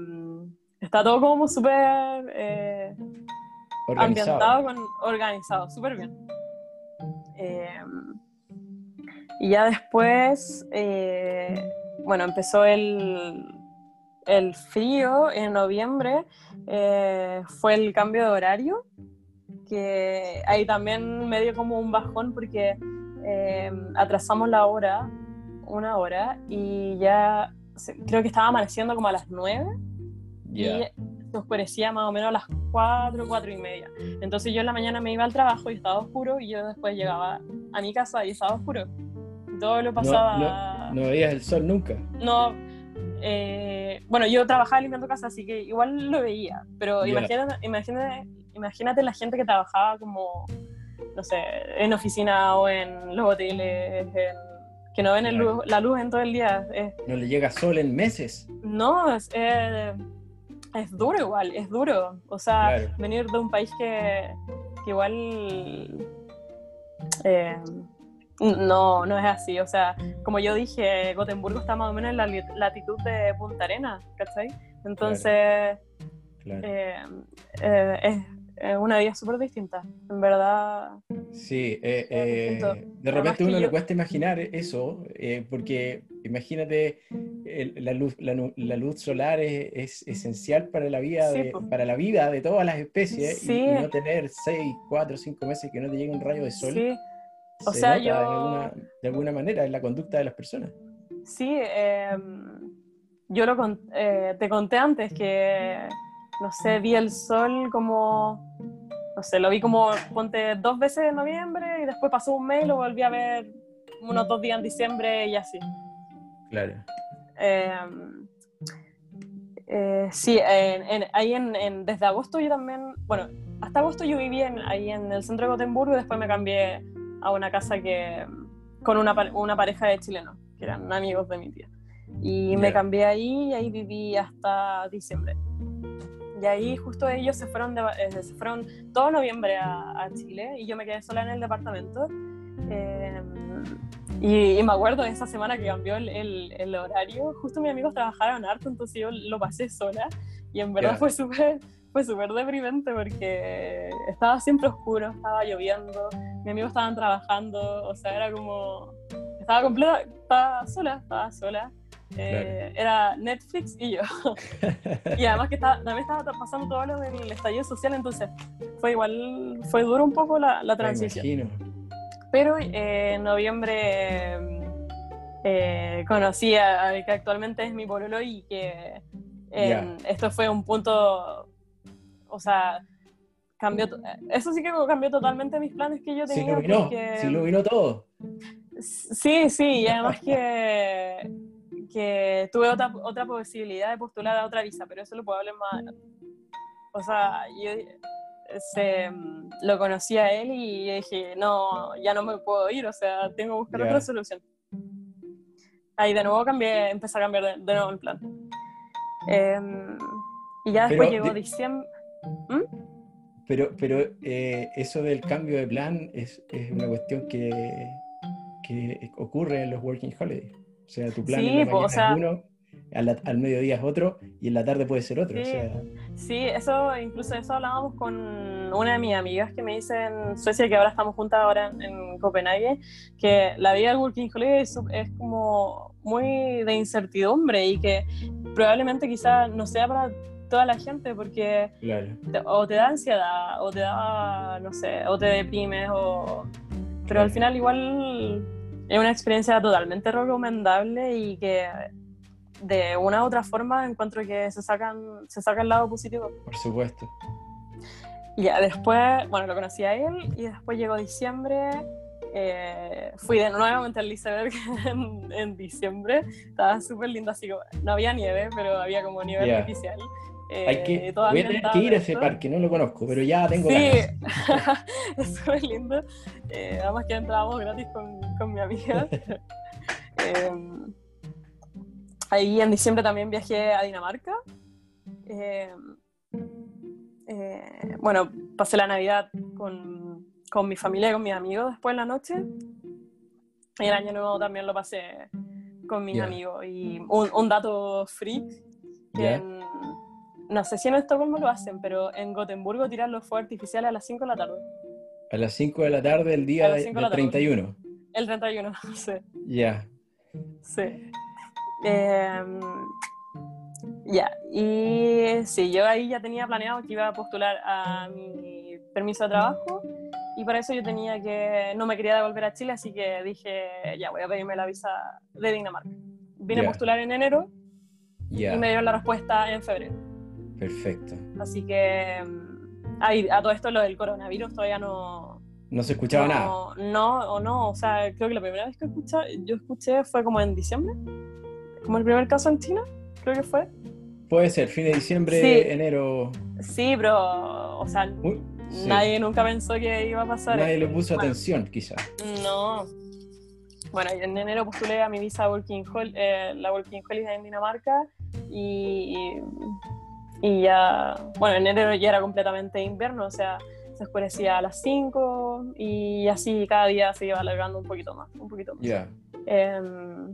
está todo como súper ambientado, con, organizado, súper bien. Em, y ya después, eh, bueno, empezó el, el, frío en noviembre, eh, fue el cambio de horario, que ahí también me dio como un bajón porque em, atrasamos la hora, una hora, y ya creo que estaba amaneciendo como a las nueve Y se oscurecía más o menos a las 4, 4 y media. Entonces yo en la mañana me iba al trabajo y estaba oscuro y yo después llegaba a mi casa y estaba oscuro. Todo lo pasaba... No, veías el sol nunca. No, eh, bueno, yo trabajaba limpiando casa, así que igual lo veía, pero imagínate, imagínate, imagínate la gente que trabajaba como, no sé, en oficina o en los hoteles, que no ven la luz en todo el día. no le llega sol en meses. No, es, eh, es duro igual, es duro. O sea, venir de un país que, igual eh, no, no es así. O sea, como yo dije, Gotemburgo está más o menos en la latitud de Punta Arena, ¿cachai? Entonces, eh, eh, es, una vida súper distinta, en verdad. Sí, de repente uno le cuesta imaginar eso, porque imagínate la, luz, la, luz solar es, esencial para la, vida de, para la vida de todas las especies y, no tener 6, 4, 5 meses que no te llegue un rayo de sol. O sea, yo... De alguna, manera en la conducta de las personas. Sí, em, yo lo eh, te conté antes que, no sé, vi el sol como, no sé, lo vi como, ponte dos veces en noviembre y después pasó un mes y lo volví a ver unos dos días en diciembre y así. Claro. Em, eh, sí, ahí en, desde agosto yo también, bueno, hasta agosto yo viví ahí en el centro de Gotemburgo y después me cambié a una casa que con una, una pareja de chilenos, que eran amigos de mi tía. Y me cambié ahí y ahí viví hasta diciembre. Y ahí justo ellos se fueron, de, eh, se fueron todo noviembre a, Chile y yo me quedé sola en el departamento. Eh, y, me acuerdo de esa semana que cambió el, el, horario, justo mis amigos trabajaron harto, entonces yo lo pasé sola y en verdad fue súper fue súper deprimente porque estaba siempre oscuro, estaba lloviendo, mis amigos estaban trabajando, o sea, era como, estaba completa, estaba sola, estaba sola. Eh, era Netflix y yo. <laughs> y además que estaba, también estaba pasando todo lo del estallido social, entonces fue igual, fue duro un poco la, la transición. Pero eh, en noviembre eh, conocí a, que actualmente es mi pololo y que esto fue un punto, o sea, cambió, eso sí que cambió totalmente mis planes que yo tenía. Lo vino, sí lo vino todo. Sí, sí, y además que, que tuve otra, otra posibilidad de postular a otra visa, pero eso lo puedo hablar más adelante. O sea, yo se, lo conocí a él y dije, no, ya no me puedo ir, o sea, tengo que buscar otra solución. Ahí de nuevo cambié, empecé a cambiar de, nuevo el plan. Em, y ya después llegó diciembre. ¿Mm? Pero, pero eh, eso del cambio de plan es, es una cuestión que, que, ocurre en los working holidays. O sea, tu plan sí, pues, es uno al, mediodía es otro y en la tarde puede ser otro. Sí, eso, incluso eso hablábamos con una de mis amigas que me dice en Suecia, que ahora estamos juntas ahora en, Copenhague, que la vida del Working Holiday es, como muy de incertidumbre y que probablemente quizás no sea para toda la gente porque o te da ansiedad o te da, no sé, o te deprimes o... Pero al final igual es una experiencia totalmente recomendable y que de una u otra forma encuentro que se sacan se saca el lado positivo. Por supuesto. Y ya después, bueno, lo conocí a él y después llegó diciembre. Eh, fui de nuevamente al iceberg <laughs> en, en diciembre. Estaba súper lindo, así como no había nieve, pero había como nieve artificial. Hay que, eh, voy a tener que ir a ese parque, no lo conozco, pero ya tengo sí. <laughs> es súper lindo. Eh, además que entrábamos gratis con, con mi amiga. <laughs> eh, Ahí en diciembre también viajé a Dinamarca. Eh, eh, bueno, pasé la Navidad con, con, mi familia y con mis amigos después en la noche. Y el año nuevo también lo pasé con mis amigos. Y un, un, dato freak, no sé si en Estocolmo lo hacen, pero en Gotemburgo tiran los fuegos artificiales a las 5 de la tarde. A las 5 de la tarde el día del 31. El 31, <laughs> sí. Ya. Sí. Em, ya, y sí, yo ahí ya tenía planeado que iba a postular a mi permiso de trabajo y para eso yo tenía que, no me quería devolver a Chile, así que dije, ya voy a pedirme la visa de Dinamarca. Vine a postular en enero y me dieron la respuesta en febrero. Perfecto. Así que ahí, a todo esto lo del coronavirus todavía no... No se escuchaba nada. No, o no, o sea, creo que la primera vez que escuché, yo escuché fue como en diciembre como el primer caso en China, creo que fue. Puede ser, fin de diciembre, enero. Sí, pero, o sea, nadie nunca pensó que iba a pasar. Nadie le puso atención, quizás. No. Bueno, en enero postulé a mi visa Working eh, la Working Holiday en Dinamarca y, y ya, bueno, en enero ya era completamente invierno, o sea, se oscurecía a las 5 y así cada día se iba alargando un poquito más, un poquito más. Ya. Em,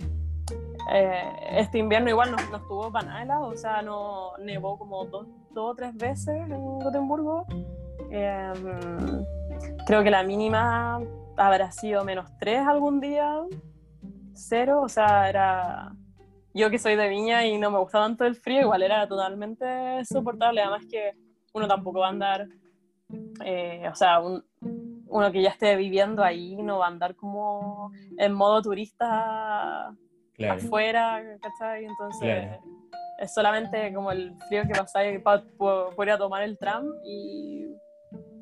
eh, este invierno igual no, no, estuvo para nada o sea, no nevó como dos, dos o tres veces en Gotemburgo. Em, creo que la mínima habrá sido menos tres algún día, cero, o sea, era... Yo que soy de Viña y no me gusta tanto el frío, igual era totalmente soportable, además que uno tampoco va a andar, eh, o sea, un, uno que ya esté viviendo ahí no va a andar como en modo turista afuera, ¿cachai? Entonces es solamente como el frío que pasa y poder tomar el tram y,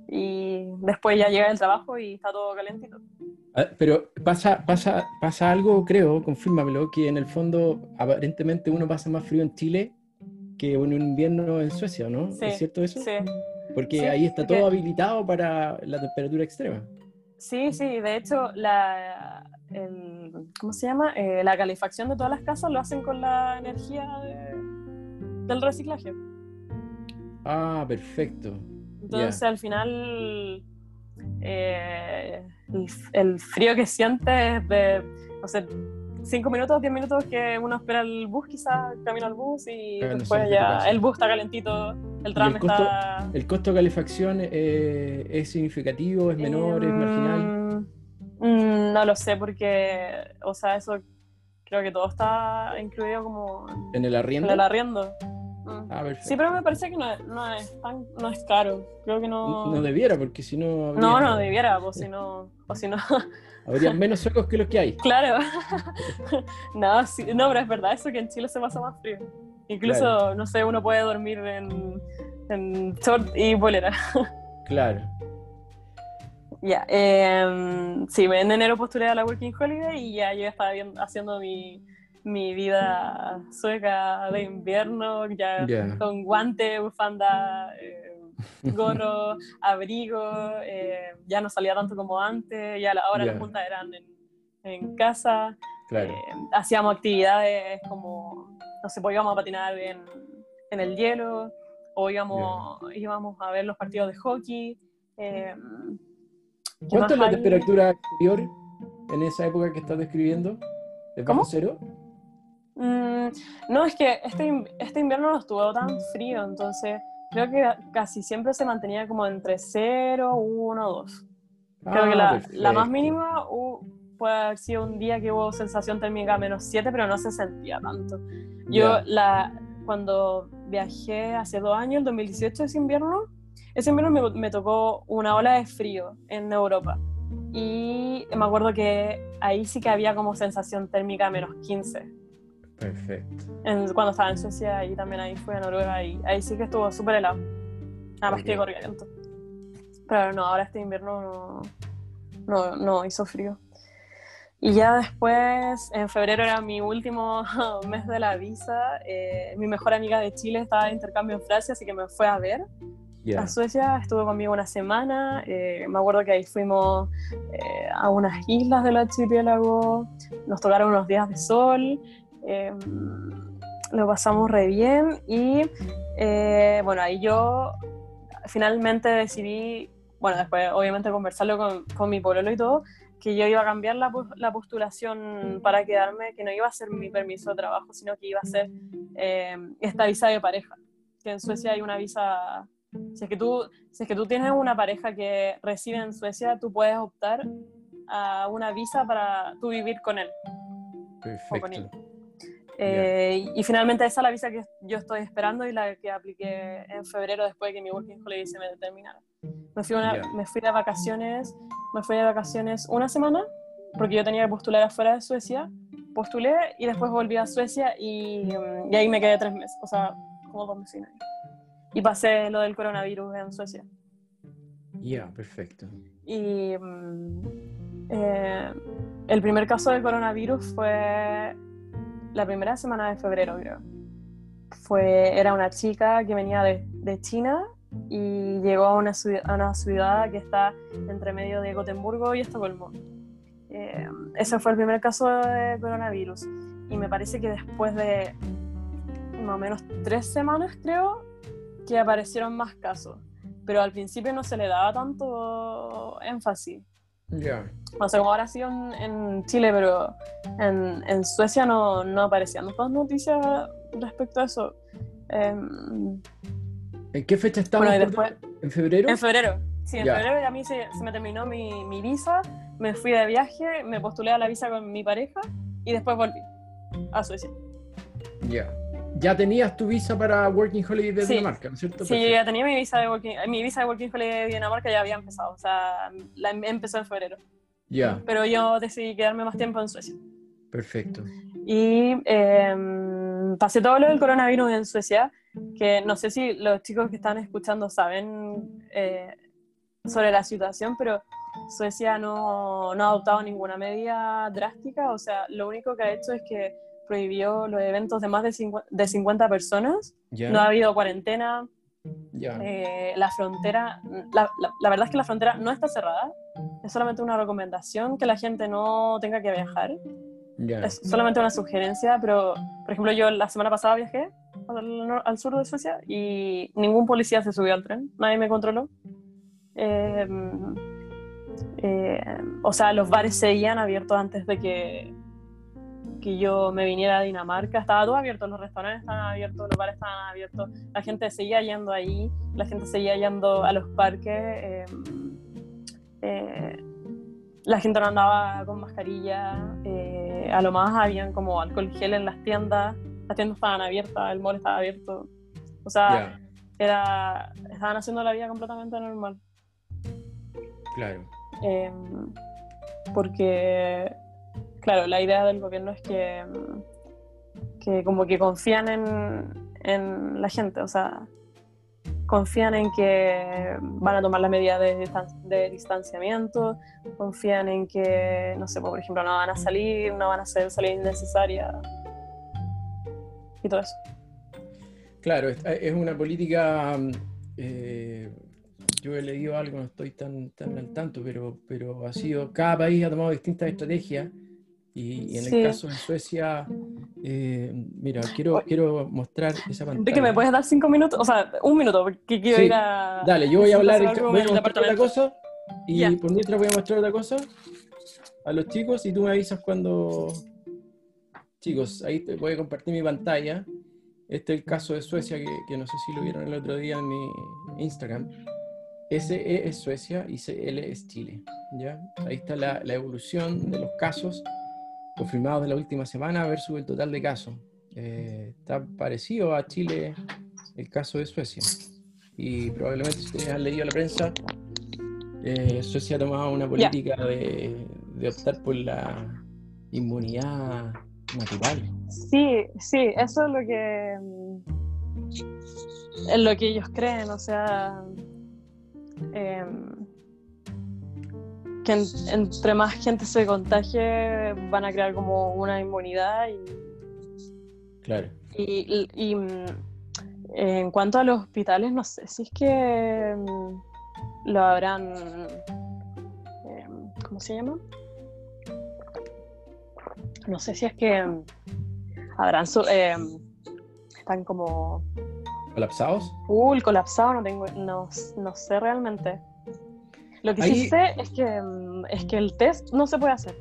y después ya llega el trabajo y está todo calentito. Ah, pero pasa, pasa, pasa algo, creo, confírmamelo, que en el fondo aparentemente uno pasa más frío en Chile que en un invierno en Suecia, ¿no? ¿Es cierto eso? Sí. Porque ahí está todo habilitado para la temperatura extrema. Sí, sí, de hecho, la, ¿cómo se llama? Eh, la calefacción de todas las casas lo hacen con la energía del reciclaje. Ah, perfecto. Entonces, al final, eh, el, frío que sientes de, no sé, 5 minutos, 10 minutos que uno espera el bus, quizás camino al bus y después ya el bus está calentito, el tram el costo, está. ¿El costo de calefacción eh, es significativo, es menor, es marginal? Mm, no lo sé, porque, o sea, eso creo que todo está incluido como. ¿En el arriendo? En el arriendo. Mm. Ah, sí, pero me parece que no, no, es tan, no es caro. Creo que no. No, debiera, porque si no. No, no debiera, o si <laughs> no. O si no Habría menos suecos que los que hay. Claro. <laughs> no, sí, no, pero es verdad eso que en Chile se pasa más frío. Incluso, no sé, uno puede dormir en, en short y bolera. <laughs> claro. Ya, eh, sí, en enero postulé a la Working Holiday y ya yo estaba haciendo mi, mi vida sueca de invierno, ya con guante, bufanda, eh, <laughs> gorro, abrigo, eh, ya no salía tanto como antes, ya ahora las juntas eran en, en casa, eh, hacíamos actividades como, no sé, pues íbamos a patinar en, en el hielo, o íbamos, íbamos a ver los partidos de hockey. ¿Cuánto es la temperatura exterior en esa época que estás describiendo? ¿Es bajo cero? Mm, no, es que este, este invierno no estuvo tan frío, entonces creo que casi siempre se mantenía como entre 0, 1, 2. Creo que la, la, más mínima puede haber sido un día que hubo sensación térmica menos 7, pero no se sentía tanto. Yo la, cuando viajé hace dos años, el 2018, ese invierno, ese invierno me, me, tocó una ola de frío en Europa. Y me acuerdo que ahí sí que había como sensación térmica menos 15. Perfecto. cuando estaba en Suecia y también ahí fui a Noruega y ahí sí que estuvo súper helado. Nada más que corriendo. Pero no, ahora este invierno no, no, hizo frío. Y ya después, en febrero era mi último <laughs> mes de la visa. Eh, mi mejor amiga de Chile estaba de intercambio en Francia, así que me fue a ver. A Suecia estuvo conmigo una semana. Eh, me acuerdo que ahí fuimos eh, a unas islas del archipiélago. Nos tocaron unos días de sol. Em, lo pasamos re bien y eh, bueno, ahí yo finalmente decidí, bueno, después obviamente conversarlo con, con mi pololo y todo, que yo iba a cambiar la, la, postulación para quedarme, que no iba a ser mi permiso de trabajo, sino que iba a ser em, esta visa de pareja, que en Suecia hay una visa, si es, que tú, si es que tú tienes una pareja que reside en Suecia, tú puedes optar a una visa para tú vivir con él. Perfecto. Eh, y finalmente esa es la visa que yo estoy esperando y la que apliqué en febrero después de que mi working holiday se me determinara. Me fui, me fui de vacaciones, me fui de vacaciones una semana porque yo tenía que postular afuera de Suecia. Postulé y después volví a Suecia y, y ahí me quedé tres meses, o sea, como dos meses. Y pasé lo del coronavirus en Suecia. Ya, perfecto. Y mm, eh, el primer caso de coronavirus fue la primera semana de febrero, creo. Fue, era una chica que venía de, de China y llegó a una, a una, ciudad que está entre medio de Gotemburgo y Estocolmo. Eh, ese fue el primer caso de coronavirus. Y me parece que después de más o menos tres semanas, creo, que aparecieron más casos. Pero al principio no se le daba tanto énfasis. No sé cómo ahora sí en, en Chile, pero en, en Suecia no, no, aparecían noticias respecto a eso. Em, ¿En qué fecha estamos? ¿En febrero? En febrero. Sí, en febrero a mí se, se, me terminó mi, mi, visa, me fui de viaje, me postulé a la visa con mi pareja y después volví a Suecia. Ya. Ya tenías tu visa para Working Holiday de Dinamarca, ¿no es cierto? Sí, ya tenía mi visa, de working, mi visa de Working Holiday de Dinamarca, ya había empezado, o sea, la em, empezó en febrero. Ya. Pero yo decidí quedarme más tiempo en Suecia. Perfecto. Y em, pasé todo lo del coronavirus en Suecia, que no sé si los chicos que están escuchando saben eh, sobre la situación, pero Suecia no, no, ha adoptado ninguna medida drástica, o sea, lo único que ha hecho es que prohibió los eventos de más de 50, de 50 personas, no ha habido cuarentena, eh, la frontera, la, la, verdad es que la frontera no está cerrada, es solamente una recomendación que la gente no tenga que viajar. Es solamente una sugerencia, pero por ejemplo yo la semana pasada viajé al, al, sur de Suecia y ningún policía se subió al tren, nadie me controló. Eh, eh, o sea, los bares seguían abiertos antes de que, que yo me viniera a Dinamarca. Estaba todo abierto, los restaurantes estaban abiertos, los bares estaban abiertos. La gente seguía yendo ahí, la gente seguía yendo a los parques. Eh, eh, la gente no andaba con mascarilla. a lo más habían como alcohol gel en las tiendas. Las tiendas estaban abiertas, el mall estaba abierto. O sea, era, estaban haciendo la vida completamente normal. Claro. Em, porque, claro, la idea del gobierno es que, que como que confían en, en la gente, o sea, confían en que van a tomar las medidas de, de, distanciamiento, confían en que, no sé, por ejemplo, no van a salir, no van a hacer salir innecesaria y todo eso. Claro, es una política eh, yo he leído algo, no estoy tan, tan al tanto, pero, pero ha sido, cada país ha tomado distintas estrategias y, en el caso de Suecia, eh, mira, quiero, quiero mostrar esa pantalla. que me puedes dar cinco minutos? O sea, un minuto, porque quiero ir a... Dale, yo voy a hablar, voy a mostrar otra cosa y por mientras voy a mostrar otra cosa a los chicos y tú me avisas cuando... Chicos, ahí te voy a compartir mi pantalla. Este es el caso de Suecia, que, que no sé si lo vieron el otro día en mi Instagram. SE es Suecia y CL es Chile. ¿ya? Ahí está la, evolución de los casos confirmados de la última semana versus el total de casos. Eh, está parecido a Chile el caso de Suecia. Y probablemente si ustedes han leído la prensa, eh, Suecia ha tomado una política de, de, optar por la inmunidad natural. Sí, sí, eso es lo que es lo que ellos creen, o sea, Em, que entre más gente se contagie van a crear como una inmunidad y claro y, mm, en cuanto a los hospitales no sé si es que mm, lo habrán em, ¿cómo se llama? no sé si es que mm, habrán están como ¿Colapsados? Uh, colapsado no tengo, no, no sé realmente. Lo que sí sé es que, mm, es que el test no se puede hacer.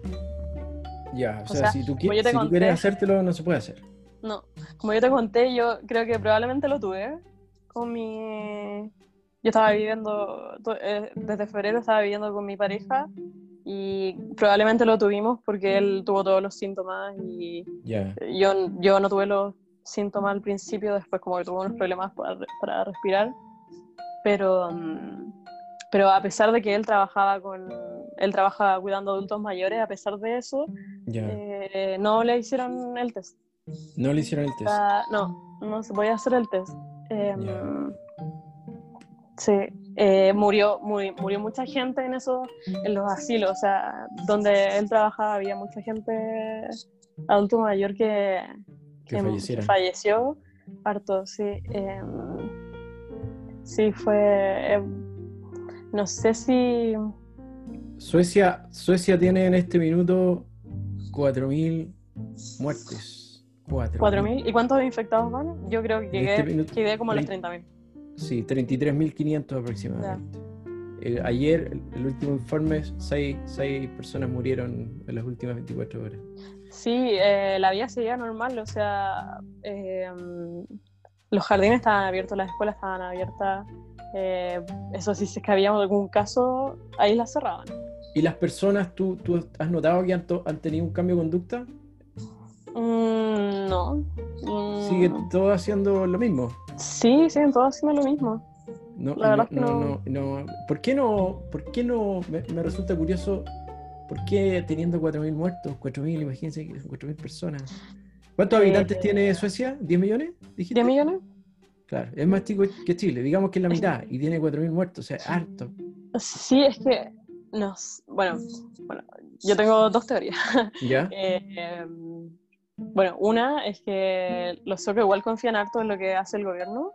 Ya, o, sea, si, tú, quieres, si quieres hacértelo, no se puede hacer. No, como yo te conté, yo creo que probablemente lo tuve con mi... Yo estaba viviendo, eh, desde febrero estaba viviendo con mi pareja y probablemente lo tuvimos porque él tuvo todos los síntomas y yo, yo no tuve los síntomas al principio, después como que tuvo unos problemas para, para respirar, pero, mm, pero a pesar de que él trabajaba con, él trabaja cuidando adultos mayores, a pesar de eso, eh, no le hicieron el test. No le hicieron el test. no, no se podía hacer el test. Em, sí, eh, murió, murió, murió, mucha gente en eso, en los asilos, o sea, donde él trabajaba había mucha gente adulto mayor que, que, falleció harto, sí. Em, sí, fue. No sé si. Suecia, Suecia tiene en este minuto 4.000 muertes. 4.000. ¿Y cuántos infectados van? Yo creo que quedé, este como a los 30.000. Sí, 33.500 aproximadamente. Eh, ayer, el, último informe, 6 personas murieron en las últimas 24 horas. Sí, eh, la vida seguía normal, o sea, eh, los jardines estaban abiertos, las escuelas estaban abiertas, eh, eso sí, si es que había algún caso, ahí las cerraban. ¿Y las personas, tú, tú has notado que han, tenido un cambio de conducta? Mm, no. ¿Sigue mm. todo haciendo lo mismo? Sí, siguen todos haciendo lo mismo. No, la verdad no, que no, ¿Por qué no? ¿Por qué no? Me, resulta curioso, ¿por qué teniendo 4.000 muertos, 4.000, imagínense, 4.000 personas? ¿Cuántos eh, habitantes tiene Suecia? ¿10 millones? ¿10 millones? Claro, es más chico que Chile, digamos que es la mitad, y tiene 4.000 muertos, o sea, harto. Sí, es que, no, bueno, bueno, yo tengo dos teorías. <laughs> ¿Ya? Eh, bueno, una es que los suecos igual confían harto en lo que hace el gobierno.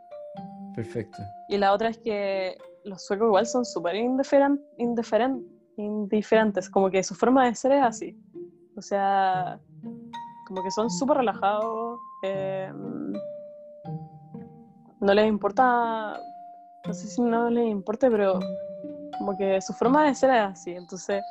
Perfecto. Y la otra es que los suecos igual son súper indiferentes, como que su forma de ser es así. O sea, como que son súper relajados. Em, no les importa, no sé si no les importa, pero como que su forma de ser es así. Entonces,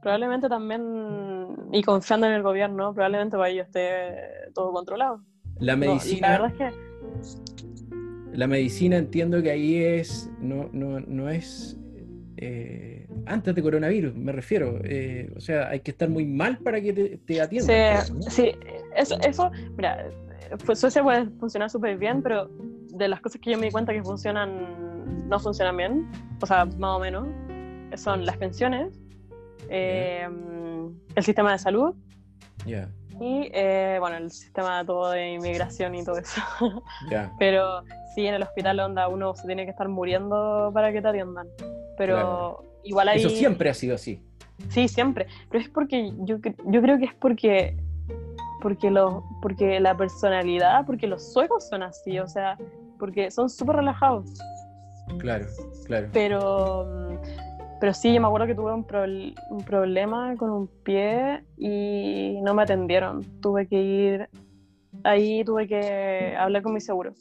probablemente también, y confiando en el gobierno, probablemente para ellos esté todo controlado. La medicina. la verdad es que. La medicina entiendo que ahí es. No, no, no es. Eh, antes de coronavirus, me refiero. Eh, o sea, hay que estar muy mal para que te, te atiendan. Sí, sí eso, eso, mira, Suecia puede funcionar súper bien, pero de las cosas que yo me di cuenta que funcionan, no funcionan bien, o sea, más o menos, son las pensiones, Em, el sistema de salud y, eh, bueno, el sistema todo de inmigración y todo eso. <laughs> Pero sí, en el hospital onda uno se tiene que estar muriendo para que te atiendan. Pero igual hay... Eso siempre ha sido así. Sí, siempre. Pero es porque yo, yo creo que es porque porque, lo, porque la personalidad, porque los suecos son así, o sea, porque son súper relajados. Claro, claro. Pero pero sí, yo me acuerdo que tuve un, un, problema con un pie y no me atendieron. Tuve que ir, ahí tuve que hablar con mi seguro.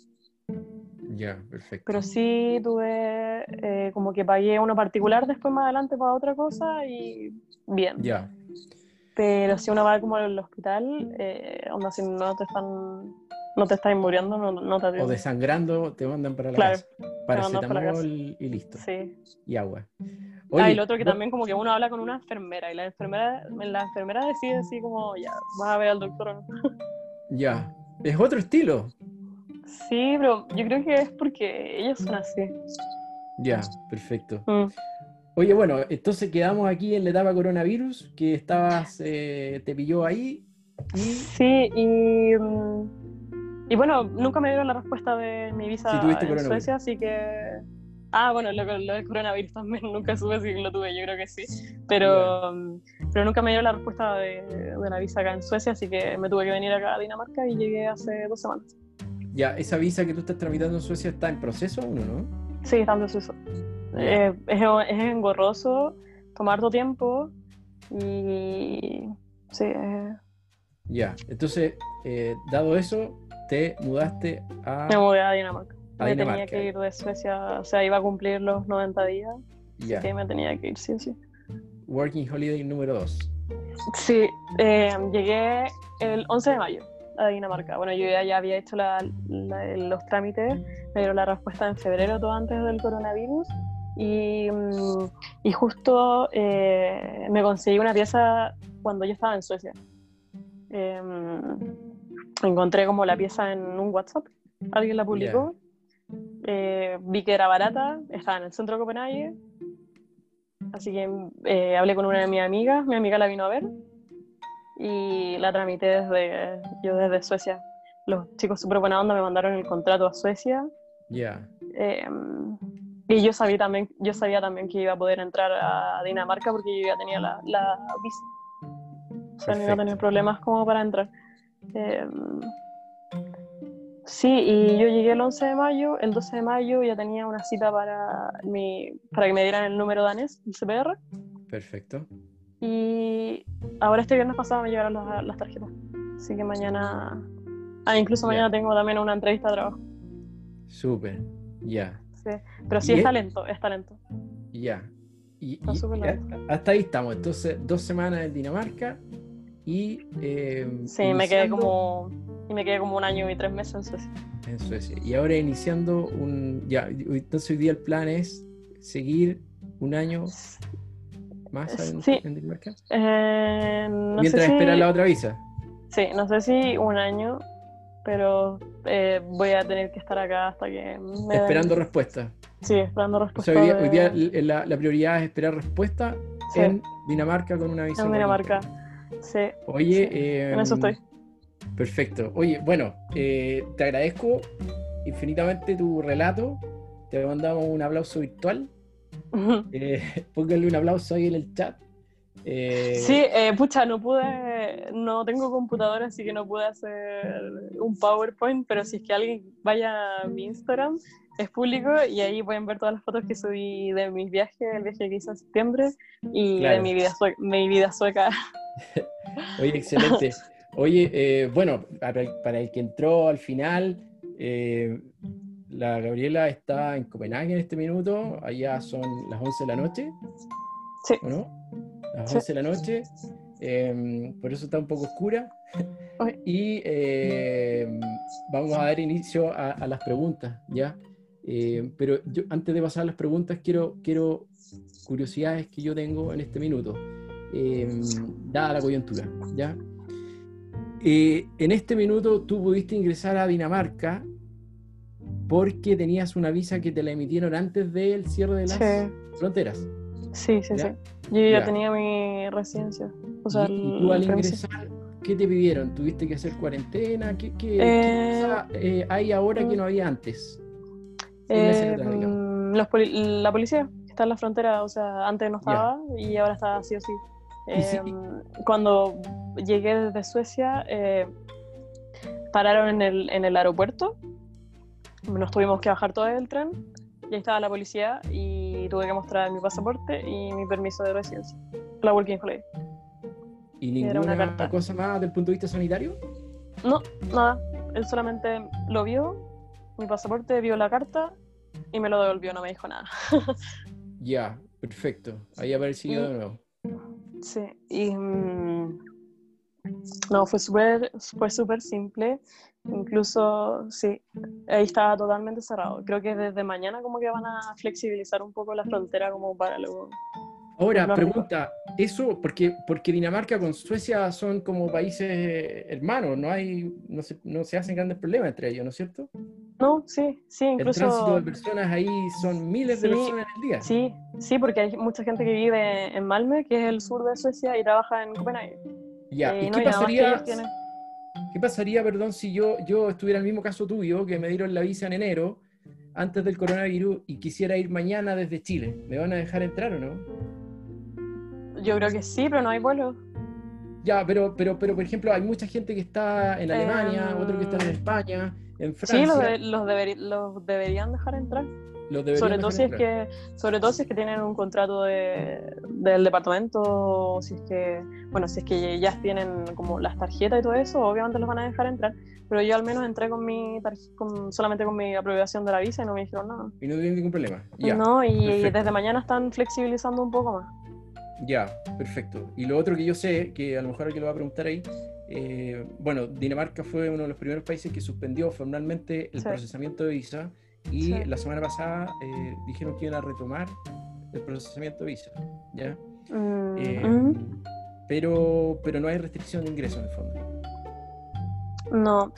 Ya, perfecto. Pero sí tuve, eh, como que pagué uno particular después más adelante para otra cosa y bien. Ya. Pero si uno va como al hospital, eh, onda, si no te están no te estás muriendo, no, no te atienden. O desangrando, te mandan para la casa. Paracetamol y listo. Sí. Y agua. ah, y lo otro que también como que uno habla con una enfermera y la enfermera, la enfermera decide así como, ya, vas a ver al doctor <laughs> Ya, es otro estilo. Sí, pero yo creo que es porque ellos son así. Ya, perfecto. Mm. Oye, bueno, entonces quedamos aquí en la etapa coronavirus, que estabas, eh, te pilló ahí. Y... Sí, y mm, y bueno, nunca me dieron la respuesta de mi visa en Suecia, así que... Ah, bueno, lo, lo, del coronavirus también, <laughs> nunca supe si lo tuve, yo creo que sí. Pero, pero nunca me dieron la respuesta de, de, la visa acá en Suecia, así que me tuve que venir acá a Dinamarca y llegué hace dos semanas. Ya, ¿esa visa que tú estás tramitando en Suecia está en proceso no? Sí, está en proceso. Eh, es, es engorroso, toma harto tiempo y... Sí, Ya, entonces, eh, dado eso, te mudaste a... Me mudé a Dinamarca. me tenía que ir de Suecia, o sea, iba a cumplir los 90 días. Así que me tenía que ir, sí sí. Working Holiday número 2. Sí, eh, llegué el 11 de mayo a Dinamarca. Bueno, yo ya, había hecho los trámites, me dieron la respuesta en febrero, todo antes del coronavirus. Y, mm, y justo eh, me conseguí una pieza cuando yo estaba en Suecia. Eh, encontré como la pieza en un WhatsApp, alguien la publicó, eh, vi que era barata, estaba en el centro de Copenhague, así que eh, hablé con una de mis amigas, mi amiga la vino a ver y la tramité desde, yo desde Suecia. Los chicos súper buena onda me mandaron el contrato a Suecia. Ya. Em, y yo sabía, también, yo sabía también que iba a poder entrar a Dinamarca porque yo ya tenía la, la visa. O sea, no iba a tener problemas como para entrar. Em, sí, y yo llegué el 11 de mayo, el 12 de mayo ya tenía una cita para, mi, para que me dieran el número danés, el CPR. Perfecto. Y ahora este viernes pasado me llegaron las, tarjetas. Así que mañana... Ah, incluso mañana tengo también una entrevista de trabajo. Súper, ya. Sí, pero sí es, talento, es talento. Ya. Y, hasta ahí estamos. Entonces, dos semanas en Dinamarca, y eh, sí, me quedé como y me quedé como un año y tres meses en Suecia. En Suecia. Y ahora iniciando un ya, entonces hoy día el plan es seguir un año más en, sí. Dinamarca. Eh, Mientras esperas la otra visa. Sí, no sé si un año, pero eh, voy a tener que estar acá hasta que me Esperando respuesta. Sí, esperando respuesta. hoy día, la, prioridad es esperar respuesta en Dinamarca con una visa. En Dinamarca, sí. Oye, en eso estoy. Perfecto. Oye, bueno, eh, te agradezco infinitamente tu relato. Te mandamos un aplauso virtual. <laughs> eh, <laughs> pónganle un aplauso ahí en el chat. Eh, sí, eh, pucha, no pude, no tengo computadora, así que no pude hacer un PowerPoint, pero si es que alguien vaya a mi Instagram, es público y ahí pueden ver todas las fotos que subí de mis viajes, el viaje que hice en septiembre y de mi vida, sueca, mi vida sueca. Oye, excelente. Oye, eh, bueno, para el, que entró al final, la Gabriela está en Copenhague en este minuto, allá son las 11 de la noche. Sí. no? Las 11 de la noche, em, por eso está un poco oscura. <laughs> Y em, vamos a dar inicio a, las preguntas, ¿ya? Em, pero yo, antes de pasar a las preguntas, quiero, quiero curiosidades que yo tengo en este minuto, dada la coyuntura, ¿ya? Eh, en este minuto tú pudiste ingresar a Dinamarca porque tenías una visa que te la emitieron antes del cierre de las fronteras. Sí, sí, sí. Yo ya, tenía mi residencia. O sea, ¿Y, tú al ingresar, qué te pidieron? ¿Tuviste que hacer cuarentena? ¿Qué, qué, eh, eh, hay ahora que no había antes? Eh, mm, la policía está en la frontera, o sea, antes no estaba y ahora está así o sí. Em, cuando llegué desde Suecia, pararon en el, en el aeropuerto, nos tuvimos que bajar todo el tren y ahí estaba la policía y tuve que mostrar mi pasaporte y mi permiso de residencia, la Working Holiday. ¿Y ninguna cosa más desde el punto de vista sanitario? No, nada. Él solamente lo vio, mi pasaporte, vio la carta y me lo devolvió, no me dijo nada. <laughs> ya, perfecto. Ahí apareció de nuevo. Sí, y mm, no, fue súper fue súper simple. Incluso, sí, ahí estaba totalmente cerrado. Creo que desde mañana como que van a flexibilizar un poco la frontera como para luego... Ahora, pregunta, eso, porque, porque Dinamarca con Suecia son como países hermanos, no hay, no se, no se hacen grandes problemas entre ellos, ¿no es cierto? No, sí, sí, incluso... El tránsito de personas ahí son miles de personas el día. Sí, sí, porque hay mucha gente que vive en Malmö, que es el sur de Suecia, y trabaja en Copenhague. Ya, ¿y qué pasaría? ¿Qué pasaría, perdón, si yo, yo estuviera en el mismo caso tuyo, que me dieron la visa en enero, antes del coronavirus, y quisiera ir mañana desde Chile? ¿Me van a dejar entrar o no? Yo creo que sí, pero no hay vuelo. Ya, pero, pero, pero por ejemplo, hay mucha gente que está en Alemania, otro que está en em, España, en Francia. Sí, los, los deberían dejar entrar. Sobre todo si es que sobre todo si es que tienen un contrato de, del departamento o si es que bueno si es que ya tienen como las tarjetas y todo eso obviamente los van a dejar entrar. Pero yo al menos entré con mi con, solamente con mi aprobación de la visa y no me dijeron nada. Y no tienen ningún problema. No y desde mañana están flexibilizando un poco más. Ya perfecto. Y lo otro que yo sé que a lo mejor alguien lo va a preguntar ahí eh, bueno Dinamarca fue uno de los primeros países que suspendió formalmente el procesamiento de visa y la semana pasada eh, dijeron que iban a retomar el procesamiento de visa, ¿ya? Mm, eh, pero, pero no hay restricción de ingreso en el fondo. No,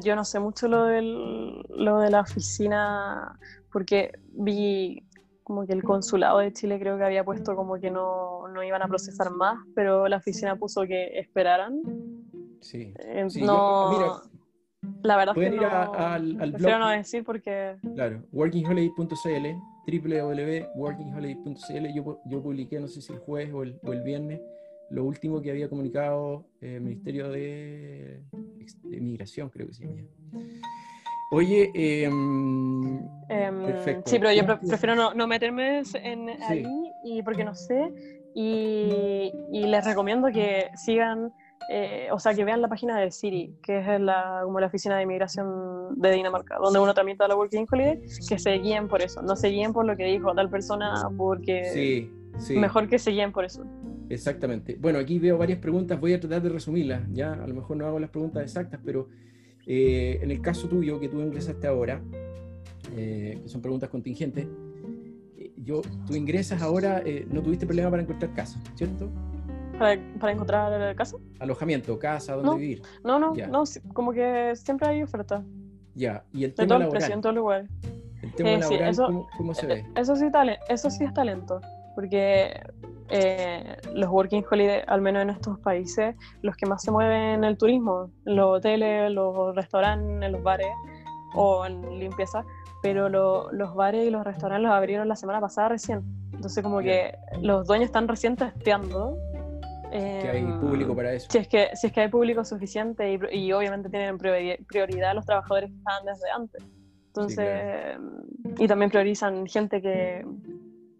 yo no sé mucho lo, del, lo de la oficina, porque vi como que el consulado de Chile creo que había puesto como que no, no iban a procesar más, pero la oficina puso que esperaran. Sí. no, la verdad es que ir no, al, al blog. no decir porque... Claro, workingholiday.cl, www.workingholiday.cl. Yo, yo publiqué, no sé si el jueves o el, o el viernes, lo último que había comunicado el Ministerio de, de, Migración, creo que se llama. Oye, eh, perfecto. Sí, pero yo prefiero no, no meterme en ahí y porque no sé. Y, y les recomiendo que sigan eh, o sea, que vean la página de Siri, que es la, como la oficina de inmigración de Dinamarca, donde uno también está la Working Holiday, que se guíen por eso, no se guíen por lo que dijo tal persona, porque mejor que se guíen por eso. Exactamente. Bueno, aquí veo varias preguntas, voy a tratar de resumirlas, ya a lo mejor no hago las preguntas exactas, pero eh, en el caso tuyo, que tú ingresaste ahora, eh, que son preguntas contingentes, yo, tú ingresas ahora, no tuviste problema para encontrar casa, ¿cierto? ¿Para, para encontrar casa? Alojamiento, casa, donde vivir. No, no, no, como que siempre hay oferta. Ya, y el tema laboral. en todo lugar. El tema eh, laboral, eso, ¿cómo, se ve? Eso sí, eso sí es talento, porque eh, los working holiday, al menos en estos países, los que más se mueven en el turismo, los hoteles, los restaurantes, los bares o en limpieza, pero los bares y los restaurantes los abrieron la semana pasada recién. Entonces como que los dueños están recién testeando. que hay público para eso. Si es que, si es que hay público suficiente y, y obviamente tienen prioridad los trabajadores que estaban desde antes. Entonces, y también priorizan gente que,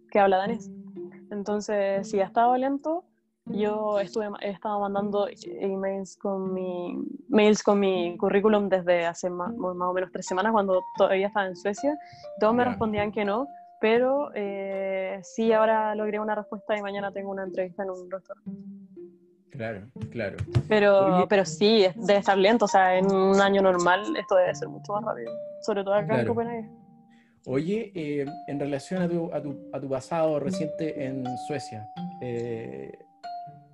que habla danés. Entonces, si ha estado lento, yo estuve, he estado mandando emails con mi, mails con mi currículum desde hace más, más o menos tres semanas, cuando todavía estaba en Suecia. Todos me respondían que no, pero eh, sí, ahora logré una respuesta y mañana tengo una entrevista en un restaurante. Claro, claro. Pero, pero sí, debe estar lento. O sea, en un año normal esto debe ser mucho más rápido. Sobre todo acá en Copenhague. Oye, eh, en relación a tu, a, tu, a tu, pasado reciente en Suecia, eh,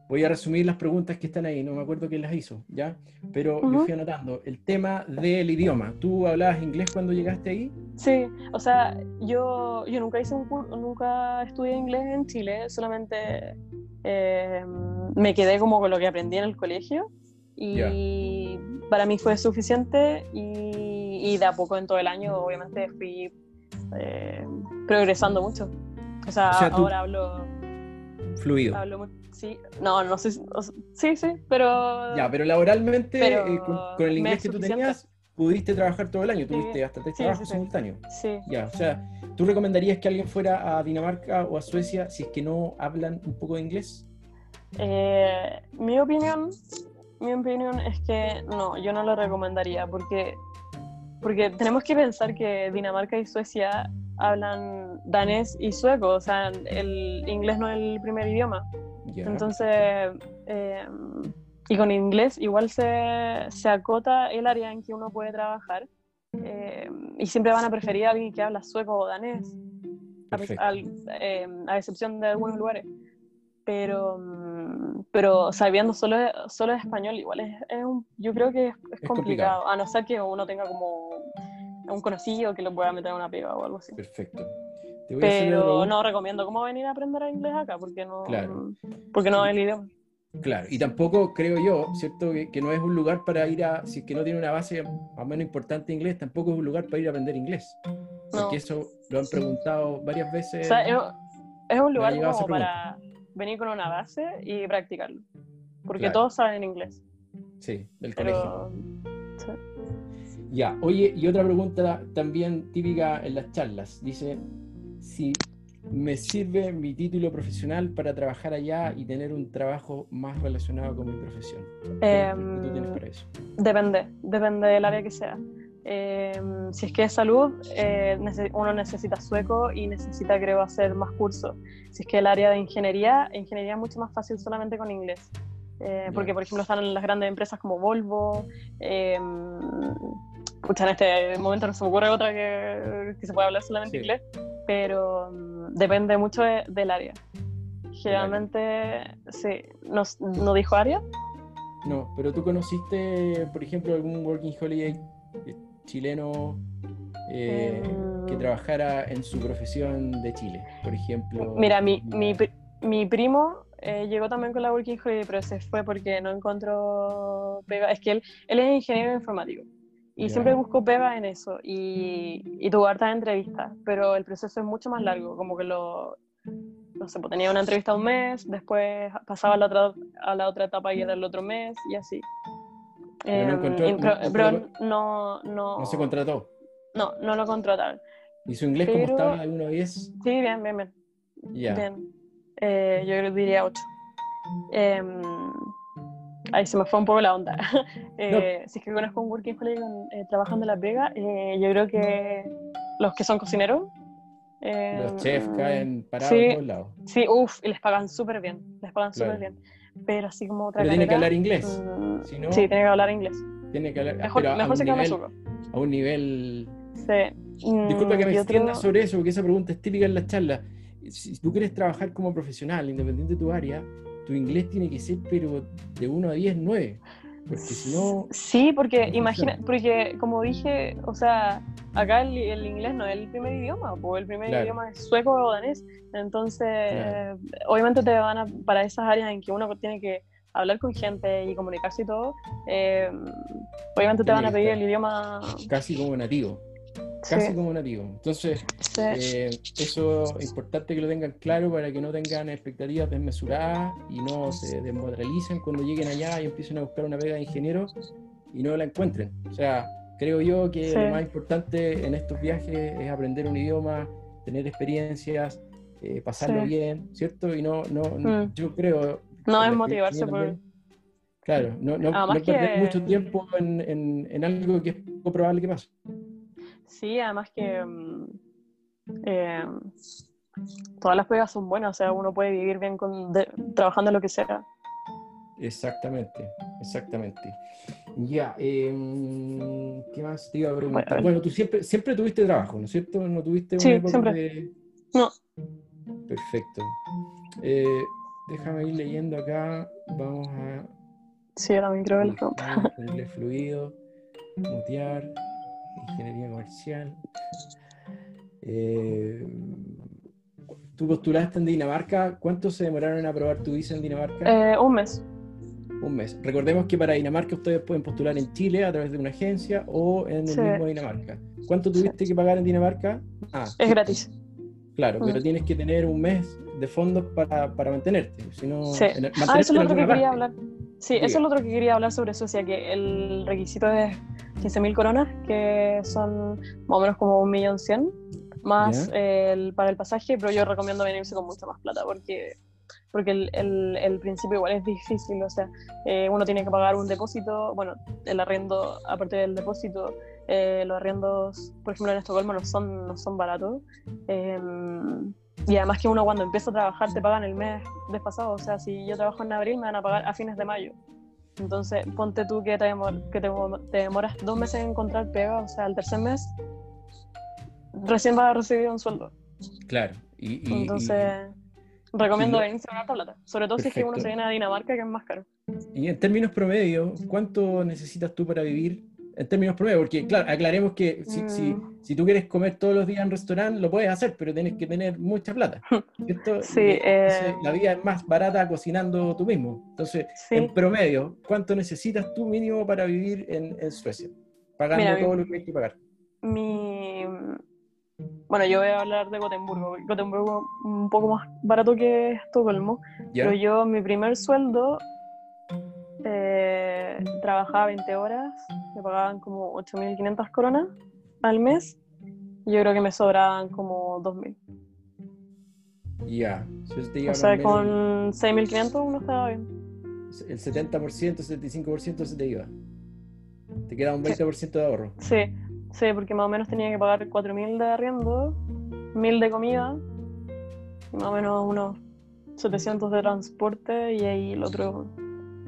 voy a resumir las preguntas que están ahí, no me acuerdo quién las hizo, ¿ya? Pero yo fui anotando. El tema del idioma. ¿Tú hablabas inglés cuando llegaste ahí? Sí, o sea, yo, yo nunca hice un nunca estudié inglés en Chile, solamente eh, me quedé como con lo que aprendí en el colegio y para mí fue suficiente y, y, de a poco en todo el año obviamente fui eh, progresando mucho. O sea, ahora hablo... Fluido. Hablo sí, no, no sé, sí, sí, pero... Ya, pero laboralmente, eh, con, el inglés que tú tenías, pudiste trabajar todo el año, tuviste hasta tres trabajos simultáneos. Sí. Ya, o sea, ¿tú recomendarías que alguien fuera a Dinamarca o a Suecia si es que no hablan un poco de inglés? Eh, mi opinión, mi opinión es que no, yo no lo recomendaría porque, porque tenemos que pensar que Dinamarca y Suecia hablan danés y sueco, o sea, el inglés no es el primer idioma. Entonces, eh, y con inglés igual se, se, acota el área en que uno puede trabajar eh, y siempre van a preferir a alguien que habla sueco o danés, a, eh, a, excepción de algunos lugares. Pero, mm, pero sabiendo solo, solo español igual es, es un, yo creo que es, complicado, a no ser que uno tenga como un conocido que lo pueda meter a una pega o algo así. Perfecto. pero no recomiendo cómo venir a aprender inglés acá porque no, porque no es el idioma. Claro, y tampoco creo yo, ¿cierto? Que, no es un lugar para ir a, si es que no tiene una base más o menos importante inglés, tampoco es un lugar para ir a aprender inglés. Porque eso lo han preguntado varias veces. O sea, es, un lugar como para venir con una base y practicarlo. Porque todos saben inglés. Sí, del colegio. Ya, oye, y otra pregunta también típica en las charlas. Dice, si me sirve mi título profesional para trabajar allá y tener un trabajo más relacionado con mi profesión. ¿Qué, tú tienes em, para eso? Depende, depende del área que sea. Em, si es que es salud, eh, uno necesita sueco y necesita, creo, hacer más cursos. Si es que el área de ingeniería, ingeniería es mucho más fácil solamente con inglés. Eh, porque, por ejemplo, están las grandes empresas como Volvo. Eh, en este momento no se me ocurre otra que, que se pueda hablar solamente inglés, pero mm, depende mucho del área. Generalmente, sí. ¿No, dijo área? No, pero tú conociste, por ejemplo, algún Working Holiday chileno eh, que mm. trabajara en su profesión de Chile, por ejemplo. Mira, mi, mi, mi primo eh, llegó también con la Working Holiday, pero se fue porque no encontró pega. Es que él, él es ingeniero informático y siempre busco pega en eso y, y tuvo hartas entrevistas, pero el proceso es mucho más largo, como que lo, no sé, pues tenía una entrevista un mes, después pasaba a la otra, a la otra etapa y era el otro mes y así. Pero, no, no, no, se contrató. No, no lo contrataron. ¿Y su inglés cómo estaba? ¿Alguno 10? Sí, bien, bien, bien. Bien. Eh, yo diría 8. Em, ahí se me fue un poco la onda. <laughs> eh, Si es que conozco un working holiday eh, trabajando en La Vega, eh, yo creo que los que son cocineros. los chefs caen parados sí, todos lados. Sí, uff, y les pagan súper bien. Les pagan súper bien. Pero así como otra Pero tiene que hablar inglés. Mm, sí, tiene que hablar inglés. Tiene que hablar Mejor, mejor se nivel, A un nivel. Sí. Disculpa que me extienda sobre eso, porque esa pregunta es típica en las charlas. Si tú quieres trabajar como profesional, independiente de tu área, tu inglés tiene que ser, pero de 1 a 10, 9. Porque si no. Sí, porque imagina, porque como dije, o sea, acá el, inglés no es el primer idioma, porque el primer idioma es sueco o danés. Entonces, obviamente te van a, para esas áreas en que uno tiene que hablar con gente y comunicarse y todo, eh, obviamente te van a pedir el idioma. Casi como nativo casi como nativo. Entonces, eh, eso es importante que lo tengan claro para que no tengan expectativas desmesuradas y no se desmoralicen cuando lleguen allá y empiecen a buscar una pega de ingeniero y no la encuentren. O sea, creo yo que lo más importante en estos viajes es aprender un idioma, tener experiencias, eh, pasarlo bien, ¿cierto? Y no, no, mm. yo creo... No es motivarse por... Claro, no, no, perder mucho tiempo en, en, en, algo que es poco probable que pase. Sí, además que mm, eh, todas las pegas son buenas, o sea, uno puede vivir bien con, trabajando en lo que sea. Exactamente, exactamente. Ya, em, ¿qué más te iba a preguntar? Bueno, tú siempre, siempre tuviste trabajo, ¿no es cierto? ¿No tuviste sí, siempre. No. Perfecto. Eh, déjame ir leyendo acá. Vamos a. Sí, ahora también creo que lo fluido, mutear ingeniería comercial. Eh, ¿Tú postulaste en Dinamarca? ¿Cuánto se demoraron en aprobar tu visa en Dinamarca? Eh, un mes. Un mes. Recordemos que para Dinamarca ustedes pueden postular en Chile a través de una agencia o en el mismo Dinamarca. ¿Cuánto tuviste que pagar en Dinamarca? Ah, es gratis. Claro, pero mm. tienes que tener un mes de fondos para, para mantenerte. Si no, sí. ah, eso es lo otro que quería hablar. Sí, eso es lo otro que quería hablar sobre Suecia, que el requisito es 15.000 coronas, que son más o menos como un millón cien, más el, para el pasaje, pero yo recomiendo venirse con mucha más plata porque, porque el, el, el principio igual es difícil, o sea, eh, uno tiene que pagar un depósito, bueno, el arriendo, aparte del depósito, eh, los arriendos, por ejemplo, en Estocolmo no son, no son baratos. Em, y además que uno cuando empieza a trabajar te pagan el mes despasado, o sea, si yo trabajo en abril me van a pagar a fines de mayo. Entonces, ponte tú que, te, que te, demoras dos meses en encontrar pega, o sea, el tercer mes, recién vas a recibir un sueldo. Claro. Y, Entonces, recomiendo venirse a una plata, sobre todo si es que uno se viene a Dinamarca, que es más caro. Y en términos promedio, ¿cuánto necesitas tú para vivir en términos promedio, porque claro, aclaremos que si, si, mm. si, tú quieres comer todos los días en restaurante, lo puedes hacer, pero tienes que tener mucha plata. <laughs> ¿cierto? Sí, eh... la vida es más barata cocinando tú mismo. Entonces, en promedio, ¿cuánto necesitas tú mínimo para vivir en, en Suecia? Pagando todo lo que hay que pagar. Mi... Bueno, yo voy a hablar de Gotemburgo. Gotemburgo un poco más barato que Estocolmo, pero yo mi primer sueldo eh, trabajaba 20 horas, me pagaban como 8.500 coronas al mes. Y yo creo que me sobraban como 2.000. Ya, o sea, con 6.500 uno estaba bien. El 70%, 75% se te iba. Te queda un 20% de ahorro. Sí, sí, porque más o menos tenía que pagar 4.000 de arriendo, 1.000 de comida y más o menos unos 700 de transporte y ahí el otro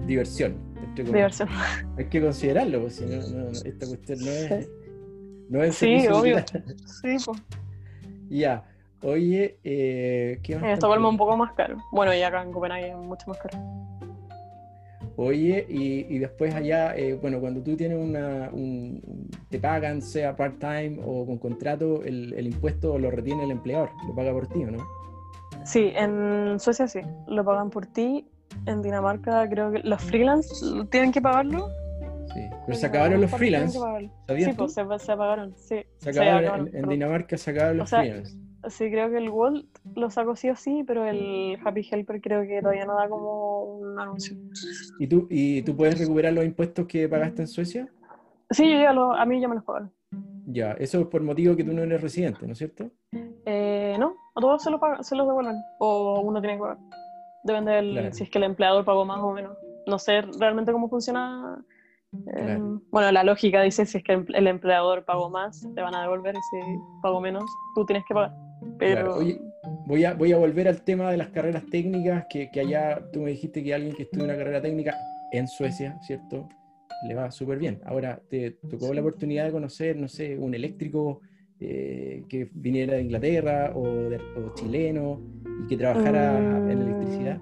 diversión. Diversión. Hay que considerarlo, porque si no, no, esta cuestión no es. No es sí, obvio. Sí, pues. Ya. Oye, eh, ¿qué más? En Estocolmo un poco más caro. Bueno, y acá en Copenhague es mucho más caro. Oye, y, y después allá, eh, bueno, cuando tú tienes una, un, te pagan, sea part-time o con contrato, el, el, impuesto lo retiene el empleador, lo paga por ti, ¿o no? Sí, en Suecia sí, lo pagan por ti en Dinamarca creo que los freelance tienen que pagarlo. Sí, pero se acabaron los freelance. sí, pues se, se, apagaron, sí. Se acabaron, en, Dinamarca se acabaron los freelance. Sí, creo que el Walt lo sacó sí o sí, pero el Happy Helper creo que todavía no da como un anuncio. ¿Y tú, y tú puedes recuperar los impuestos que pagaste en Suecia? Sí, yo ya lo, a mí ya me los pagaron. Ya, eso es por motivo que tú no eres residente, ¿no es cierto? Eh, no, a todos se lo, pagan, se los devuelven, o uno tiene que pagar. Depende del, si es que el empleador pagó más o menos. No sé realmente cómo funciona. Eh, bueno, la lógica dice si es que el empleador pagó más, te van a devolver y si pagó menos, tú tienes que pagar. Pero... Oye, voy a, voy a volver al tema de las carreras técnicas, que, que allá tú me dijiste que alguien que estudia una carrera técnica en Suecia, ¿cierto? Le va súper bien. Ahora, ¿te tocó la oportunidad de conocer, no sé, un eléctrico eh, que viniera de Inglaterra o, de, o chileno y que trabajara en mm. electricidad?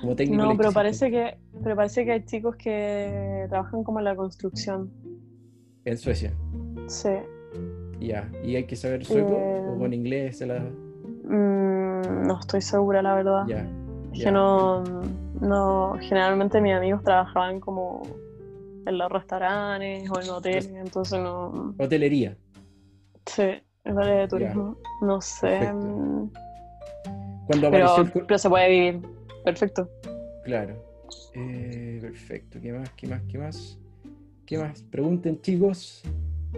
Como técnico No, pero parece que, pero parece que hay chicos que trabajan como en la construcción. En Suecia. Sí. Ya. ¿Y hay que saber sueco Eh, o con inglés? Se la... Mm, no estoy segura, la verdad. Ya. Es que no, no, generalmente mis amigos trabajaban como en los restaurantes o en hoteles, entonces no, Hotelería. sí, el área de turismo, no sé, Perfecto. mm, Cuando pero, el... pero se puede vivir, perfecto. Claro. Eh, perfecto. ¿Qué más? ¿Qué más? ¿Qué más? ¿Qué más? Pregunten, chicos.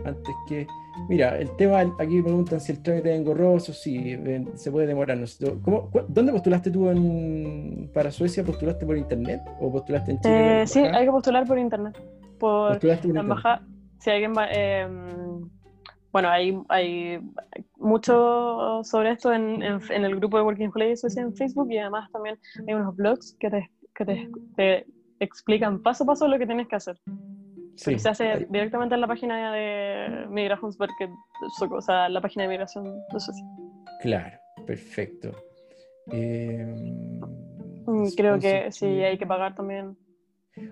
Antes que. Mira, el tema, aquí me preguntan si el trámite es engorroso, si eh, se puede demorar. no sé. ¿Cómo- ¿Dónde postulaste tú en- para Suecia? ¿Postulaste por internet o postulaste en Chile? Eh, sí, hay que postular por internet, por Postulaste por la embajada, si alguien va, eh, bueno, hay, hay mucho sobre esto en, en- en el grupo de Working Holiday Suecia en Facebook y además también hay unos blogs que te, que te, te explican paso a paso lo que tienes que hacer. Sí. se hace directamente en la página de Migrationsverket, o sea, la página de migración de Suecia. Claro, perfecto. Eh, Mm, Creo que sí, hay que pagar también.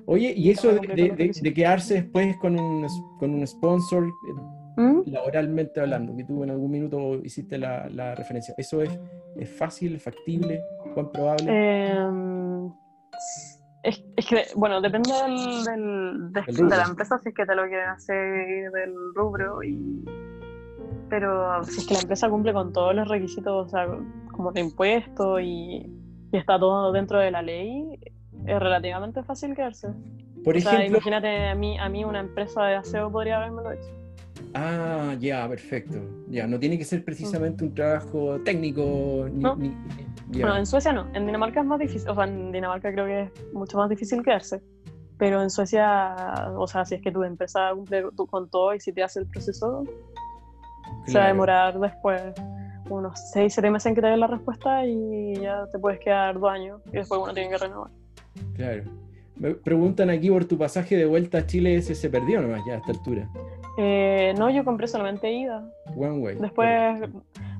Oye, y eso de, de- de- quedarse después con un, con un sponsor, eh, ¿Mm? laboralmente hablando, que tú en algún minuto hiciste la, la referencia, ¿eso es, es fácil, factible, cuán probable? Eh, es, es que, bueno, depende del, del- de, la empresa si es que te lo quieren hacer del rubro. Y, pero si es que la empresa cumple con todos los requisitos, o sea, como de impuestos y, y está todo dentro de la ley, es relativamente fácil quedarse. Por o sea, ejemplo, imagínate a mí, a mí una empresa de aseo podría haberme lo hecho. ah, ya, perfecto. Ya, no tiene que ser precisamente un trabajo técnico. Ni, No. ni- ya. Bueno, en Suecia no, en Dinamarca es más difícil, o sea, en Dinamarca creo que es mucho más difícil quedarse. Pero en Suecia, o sea, si es que tu empresa cumple tu- con todo y si te hace el proceso, se va a demorar después unos 6, 7 meses en que te den la respuesta y ya te puedes quedar dos años y después uno tiene que renovar. Claro. Me preguntan aquí por tu pasaje de vuelta a Chile, ese se perdió nomás ya a esta altura. Eh, no, yo compré solamente ida. One Way. Después,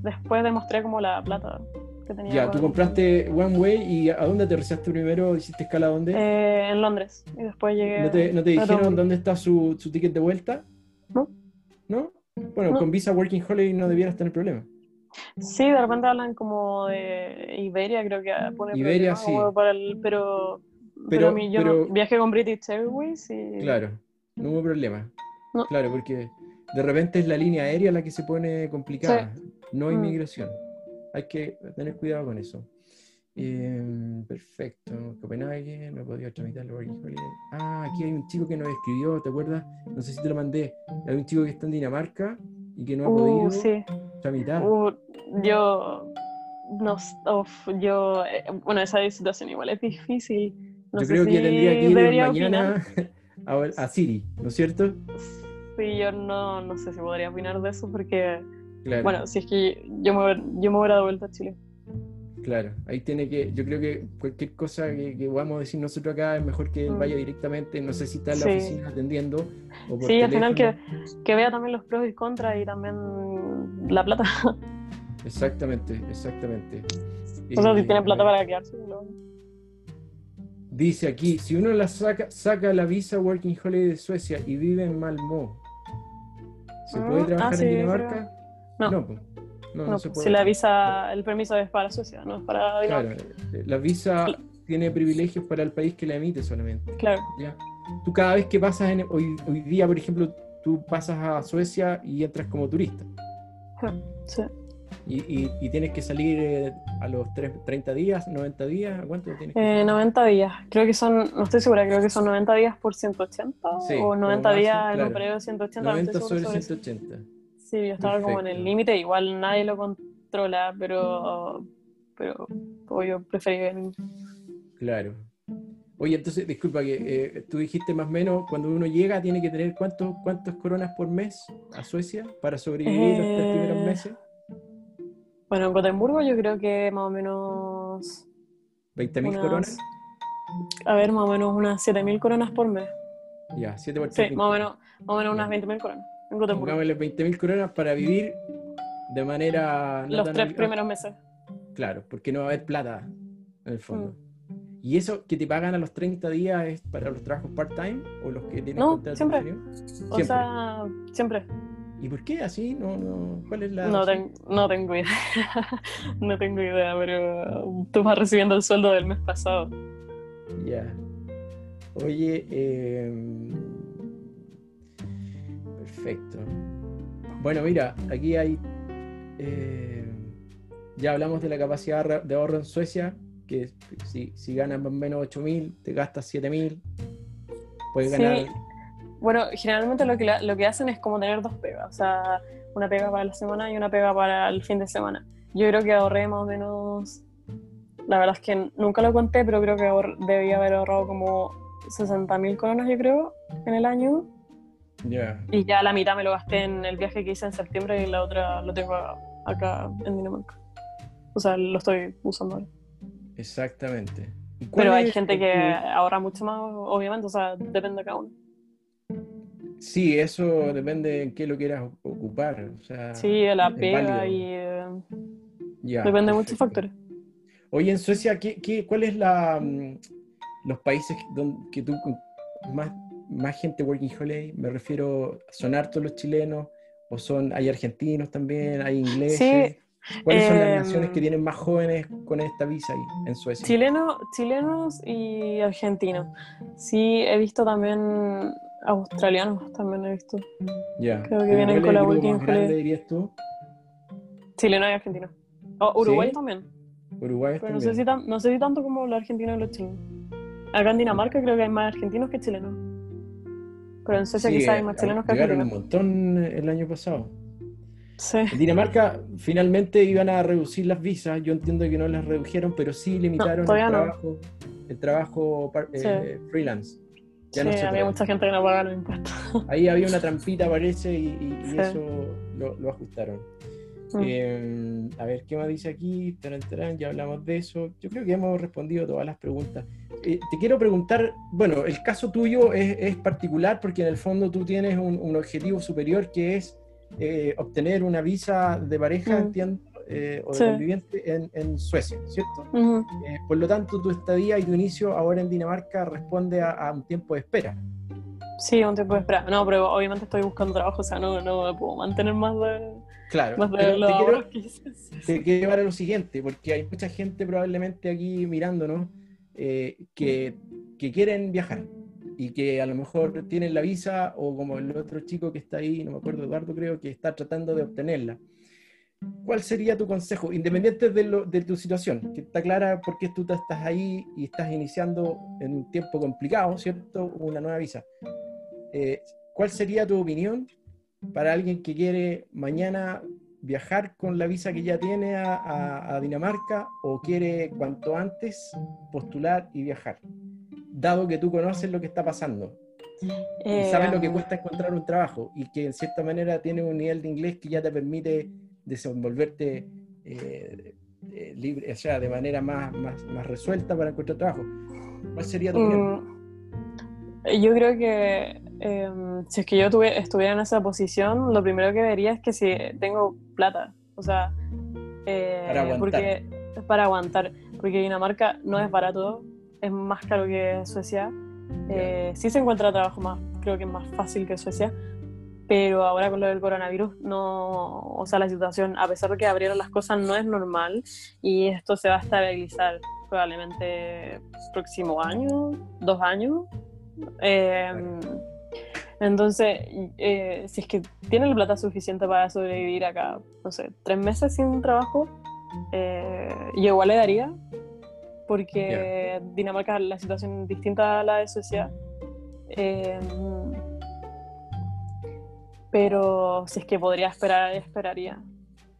después demostré como la plata que tenía. Ya, tú con- compraste One Way y ¿a dónde aterrizaste primero? ¿Hiciste escala dónde? Eh, en Londres. Y después llegué. ¿No te, no te dijeron dónde está su, su ticket de vuelta? No. ¿No? Bueno, No. con Visa Working Holiday no debieras tener problema. Sí, de repente hablan como de Iberia, creo que pone Iberia, sí. como para el- pero, pero, Pero- mí yo pero- no- viajé con British Airways y Claro, no hubo problema. No. Claro, porque de repente es la línea aérea la que se pone complicada, no Mm. Hay que tener cuidado con eso. Eh, perfecto. Copenhague, no he podido tramitar el Working Holiday. Ah, aquí hay un chico que nos escribió, ¿te acuerdas? No sé si te lo mandé. Hay un chico que está en Dinamarca y que no ha Uh, podido sí. tramitar. Uh, yo no uf, yo eh, bueno esa situación igual es difícil. No Yo creo si que tendría que ir mañana <laughs> a, a Siri, ¿no es cierto? Sí, yo no, no sé si podría opinar de eso porque Claro. bueno, si es que yo me, yo me hubiera de vuelta a Chile. Claro, ahí tiene que, yo creo que cualquier cosa que, que vamos a decir nosotros acá es mejor que él Mm. vaya directamente, no sé si está en la Sí. oficina atendiendo o por Sí, al final que, que vea también los pros y contras y también la plata. Exactamente, exactamente. <laughs> O sea, si Eh, tiene plata para quedarse. lo- Dice aquí, si uno la saca, saca la visa Working Holiday de Suecia y vive en Malmö, ¿se Ah, puede ah, trabajar sí, en Dinamarca? No. No, pues, no, no No, se pues, puede. si la visa, el permiso es para Suecia, no es para Claro, eh, la visa Claro. tiene privilegios para el país que la emite solamente. Claro. ¿ya? Tú cada vez que pasas, en, hoy, hoy día, por ejemplo, tú pasas a Suecia y entras como turista. Sí. Y, y- y tienes que salir eh, a los tres- 30 días, 90 días, ¿a cuánto tienes que Eh, 90 días. Creo que son, no estoy segura, creo que son 90 días por 180 Sí, o 90 como días en claro. un periodo de 180. no 90 estoy sobre sobre eso. 180. Sí, yo estaba como en el límite, igual nadie lo controla, pero, pero yo preferí. Claro. Oye, entonces, disculpa que eh, tú dijiste más o menos, cuando uno llega tiene que tener cuántos, cuántas coronas por mes a Suecia para sobrevivir los tres primeros Eh, meses. Bueno, en Gotemburgo yo creo que más o menos, ¿20.000 unas- coronas? a ver, más o menos unas 7.000 coronas por mes. Ya, 7 por Sí, 3, más o menos, más o menos unas 20.000 coronas en. Pongámosle 20.000 coronas para vivir de manera... no Los tres primeros meses. Claro, porque no va a haber plata en el fondo. Mm. ¿Y eso que te pagan a los 30 días es para los trabajos part-time o los que tienen No, siempre. siempre. O sea, siempre. ¿Y por qué así? No, no, ¿Cuál es la.? No, no tengo idea. <laughs> no tengo idea, pero tú vas recibiendo el sueldo del mes pasado. Ya. Oye, em, perfecto. Bueno, mira, aquí hay. Eh, ya hablamos de la capacidad de ahorro en Suecia, que si, si ganas más o menos 8.000, te gastas 7.000. Puedes ganar. Bueno, generalmente lo que, lo que hacen es como tener dos pegas, o sea, una pega para la semana y una pega para el fin de semana. Yo creo que ahorré más o menos, la verdad es que nunca lo conté, pero creo que debía haber ahorrado como 60.000 coronas, yo creo, en el año. Y ya la mitad me lo gasté en el viaje que hice en septiembre y la otra lo tengo acá en Dinamarca. O sea, lo estoy usando ahora. Exactamente. Pero hay gente que ahorra mucho más, obviamente, o sea, depende de cada uno. Sí, eso depende en qué lo quieras ocupar. O sea, sí, la pega y. Eh, depende de muchos factores. Oye, en Suecia, ¿qué, qué, cuál es la, mm, los países donde, que tú más, más gente working holiday? Me refiero, ¿son hartos los chilenos? ¿O son, hay argentinos también? ¿Hay ingleses? ¿Cuáles son las naciones que em, tienen más jóvenes con esta visa ahí en Suecia? Chileno, chilenos y argentinos. Sí, he visto también australianos, también he visto. Ya. Creo que vienen con la Working Holiday. dirías tú? Chileno y argentino. Oh, Uruguay también. Uruguay Pero No, sé si no sé si tanto como los argentinos y los chilenos. Acá en Dinamarca creo que hay más argentinos que chilenos. Pero en Suecia quizás hay más chilenos que argentinos. un montón el año pasado. En Dinamarca finalmente iban a reducir las visas, yo entiendo que no las redujeron, pero sí limitaron el, trabajo, el trabajo eh, freelance. Ya sí, había mucha gente que no pagaba los impuestos. Ahí había una trampita, parece, y, eso lo, ajustaron. Mm. Eh, a ver, ¿qué más dice aquí? ya hablamos de eso. Yo creo que hemos respondido todas las preguntas. Eh, te quiero preguntar, bueno, el caso tuyo es, particular porque en el fondo tú tienes un objetivo superior que es eh, obtener una visa de pareja, entiendo, eh, o de conviviente en, Suecia, ¿cierto? Eh, por lo tanto, tu estadía y tu inicio ahora en Dinamarca responde a, un tiempo de espera. Sí, un tiempo de espera. No, pero obviamente estoy buscando trabajo, o sea, no, no me puedo mantener más de. Claro, más de te, quiero, te quiero llevar a lo siguiente, porque hay mucha gente probablemente aquí mirándonos que, que quieren viajar y que a lo mejor tienen la visa o como el otro chico que está ahí, no me acuerdo, Eduardo creo, que está tratando de obtenerla. ¿Cuál sería tu consejo, independiente de, lo, de tu situación, que está clara porque tú estás ahí y estás iniciando en un tiempo complicado, ¿cierto? Una nueva visa. Eh, ¿Cuál sería tu opinión para alguien que quiere mañana viajar con la visa que ya tiene a, a Dinamarca o quiere cuanto antes postular y viajar? dado que tú conoces lo que está pasando. y sabes lo que eh, cuesta encontrar un trabajo y que en cierta manera tiene un nivel de inglés que ya te permite desenvolverte eh, libre, o sea, de manera más, más, más, resuelta para encontrar trabajo. ¿Cuál sería tu opinión? Mm, yo creo que em, si es que yo tuve, estuviera en esa posición, lo primero que vería es que si tengo plata, o sea, eh, para aguantar. Porque, para aguantar, porque Dinamarca no es barato, es más caro que Suecia. Eh, sí se encuentra trabajo más, creo que es más fácil que Suecia, pero ahora con lo del coronavirus, no, o sea, la situación, a pesar de que abrieron las cosas, no es normal y esto se va a estabilizar probablemente próximo año, dos años. Em, entonces, eh, si es que tienen la plata suficiente para sobrevivir acá, no sé, tres meses sin trabajo, eh, yo igual le daría, porque Dinamarca la situación es distinta a la de Suecia. Em, pero si es que podría esperar, esperaría.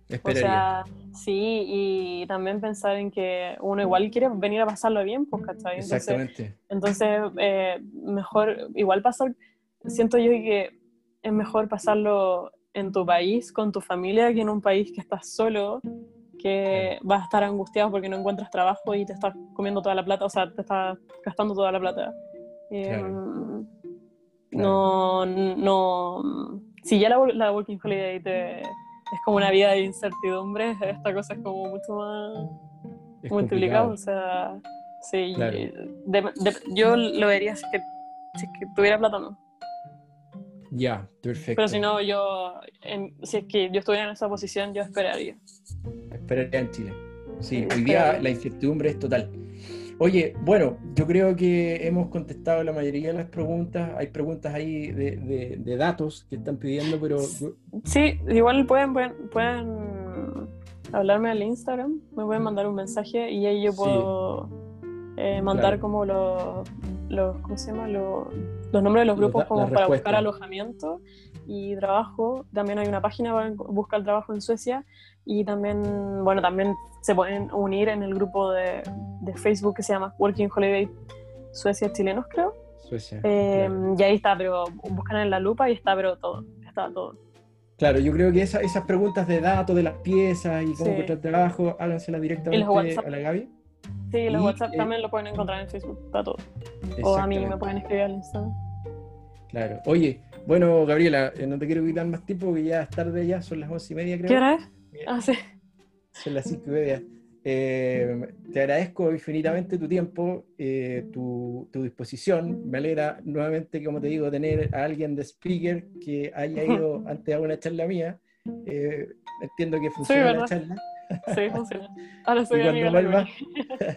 Esperaría. O sea, sí, y también pensar en que uno igual quiere venir a pasarlo bien, pues, ¿cachai? Exactamente. Entonces, eh, mejor, igual pasar, siento yo que es mejor pasarlo en tu país, con tu familia, que en un país que estás solo que vas a estar angustiado porque no encuentras trabajo y te estás comiendo toda la plata, o sea, te estás gastando toda la plata. Em, no, no. Si ya la, la Working Holiday te, es como una vida de incertidumbre, <laughs> esta cosa es como mucho más multiplicada, o sea, Sí, yo lo vería si es, que, si que tuviera plata no. Ya, perfecto. Pero si no, yo, si es que yo estuviera en esa posición, yo esperaría. Esperaría en Chile. Sí, hoy día la incertidumbre es total. Oye, bueno, yo creo que hemos contestado la mayoría de las preguntas. Hay preguntas ahí de, datos que están pidiendo, pero... Sí, igual pueden, pueden, hablarme al Instagram, me pueden mandar un mensaje y ahí yo puedo eh, mandar como los, los, ¿cómo se llama? Los, los nombres de los grupos como para buscar alojamiento y trabajo. También hay una página para buscar trabajo en Suecia y también, bueno, también se pueden unir en el grupo de, de Facebook que se llama Working Holiday Suecia Chilenos, creo. Suecia. Eh, y ahí está, pero buscan en la lupa y está, pero todo, está todo. Claro, yo creo que esas preguntas de datos, de las piezas y cómo encontrar trabajo, hágansela directamente a la Gaby. Sí, los WhatsApp eh, también lo pueden encontrar en Facebook, está todo. O a mí me pueden escribir al Instagram. Claro. Oye, bueno, Gabriela, eh, no te quiero quitar más tiempo, porque ya es tarde ya, son las once y media, creo. ¿Qué hora es? Ah, sí. Son las cinco y media. Eh, te agradezco infinitamente tu tiempo, eh, tu, tu, disposición. Me alegra nuevamente, como te digo, tener a alguien de speaker que haya <laughs> ido antes a una charla mía. entiendo que funciona la charla. Sí, funciona. Ahora soy cuando vuelva,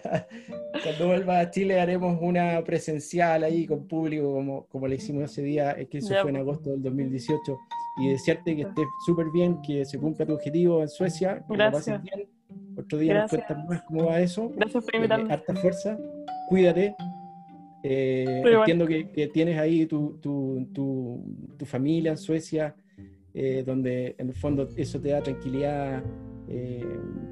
<laughs> cuando vuelva a Chile haremos una presencial ahí con público, como, como le hicimos ese día, es que eso fue en pues. agosto del 2018. Y desearte que estés súper bien, que se cumpla tu objetivo en Suecia, que Gracias. bien. Otro día nos cuentas más cómo va eso. Gracias por invitarme. Eh, harta fuerza, cuídate. Eh, entiendo que, que, tienes ahí tu, tu, tu, tu familia en Suecia, eh, donde en el fondo eso te da tranquilidad eh,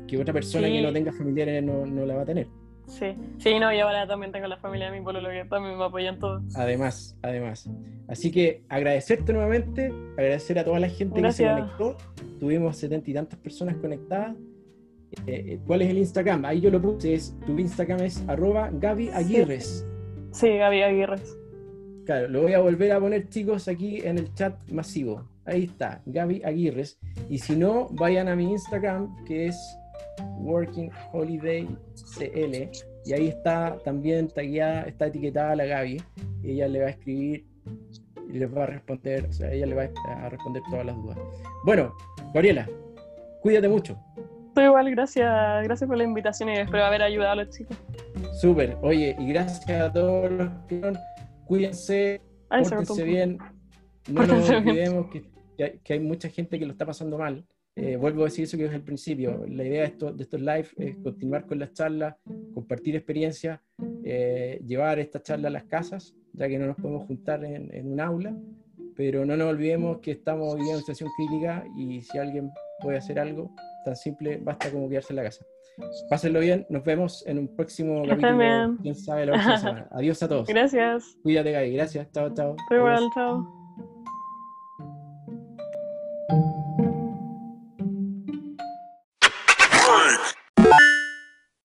que otra persona que no tenga familiares no, no, la va a tener. Sí, sí, no, y ahora también tengo la familia de mi pueblo que también me apoyan todo. Además, además. Así que agradecerte nuevamente, agradecer a toda la gente que se conectó. Tuvimos setenta y tantas personas conectadas. Eh, eh, ¿Cuál es el Instagram? Ahí yo lo puse, es, tu Instagram es arroba Gaby Aguirres. Sí, sí Gaby Aguirres. Claro, lo voy a volver a poner chicos aquí en el chat masivo. Ahí está, Gaby Aguirres. Y si no, vayan a mi Instagram, que es Working Holiday CL. Y ahí está también tagueada, está etiquetada la Gaby. Y ella le va a escribir y les va a responder, o sea, ella le va a responder todas las dudas. Bueno, Gabriela, cuídate mucho. Tú igual, gracias, gracias por la invitación y espero haber ayudado a los chicos. Súper, oye, y gracias a todos los que cuídense, pórtense bien, no nos olvidemos que que hay, mucha gente que lo está pasando mal. Eh, vuelvo a decir eso que es el principio. La idea de, esto, de estos live es continuar con las charlas, compartir experiencias, eh, llevar esta charla a las casas, ya que no nos podemos juntar en, en, un aula, pero no nos olvidemos que estamos viviendo una situación crítica y si alguien puede hacer algo tan simple, basta como quedarse en la casa. Pásenlo bien, nos vemos en un próximo capítulo. Quién sabe la próxima semana. <laughs> Adiós a todos. Gracias. Cuídate, Gaby. Gracias. Chao, chao. Igual, chao.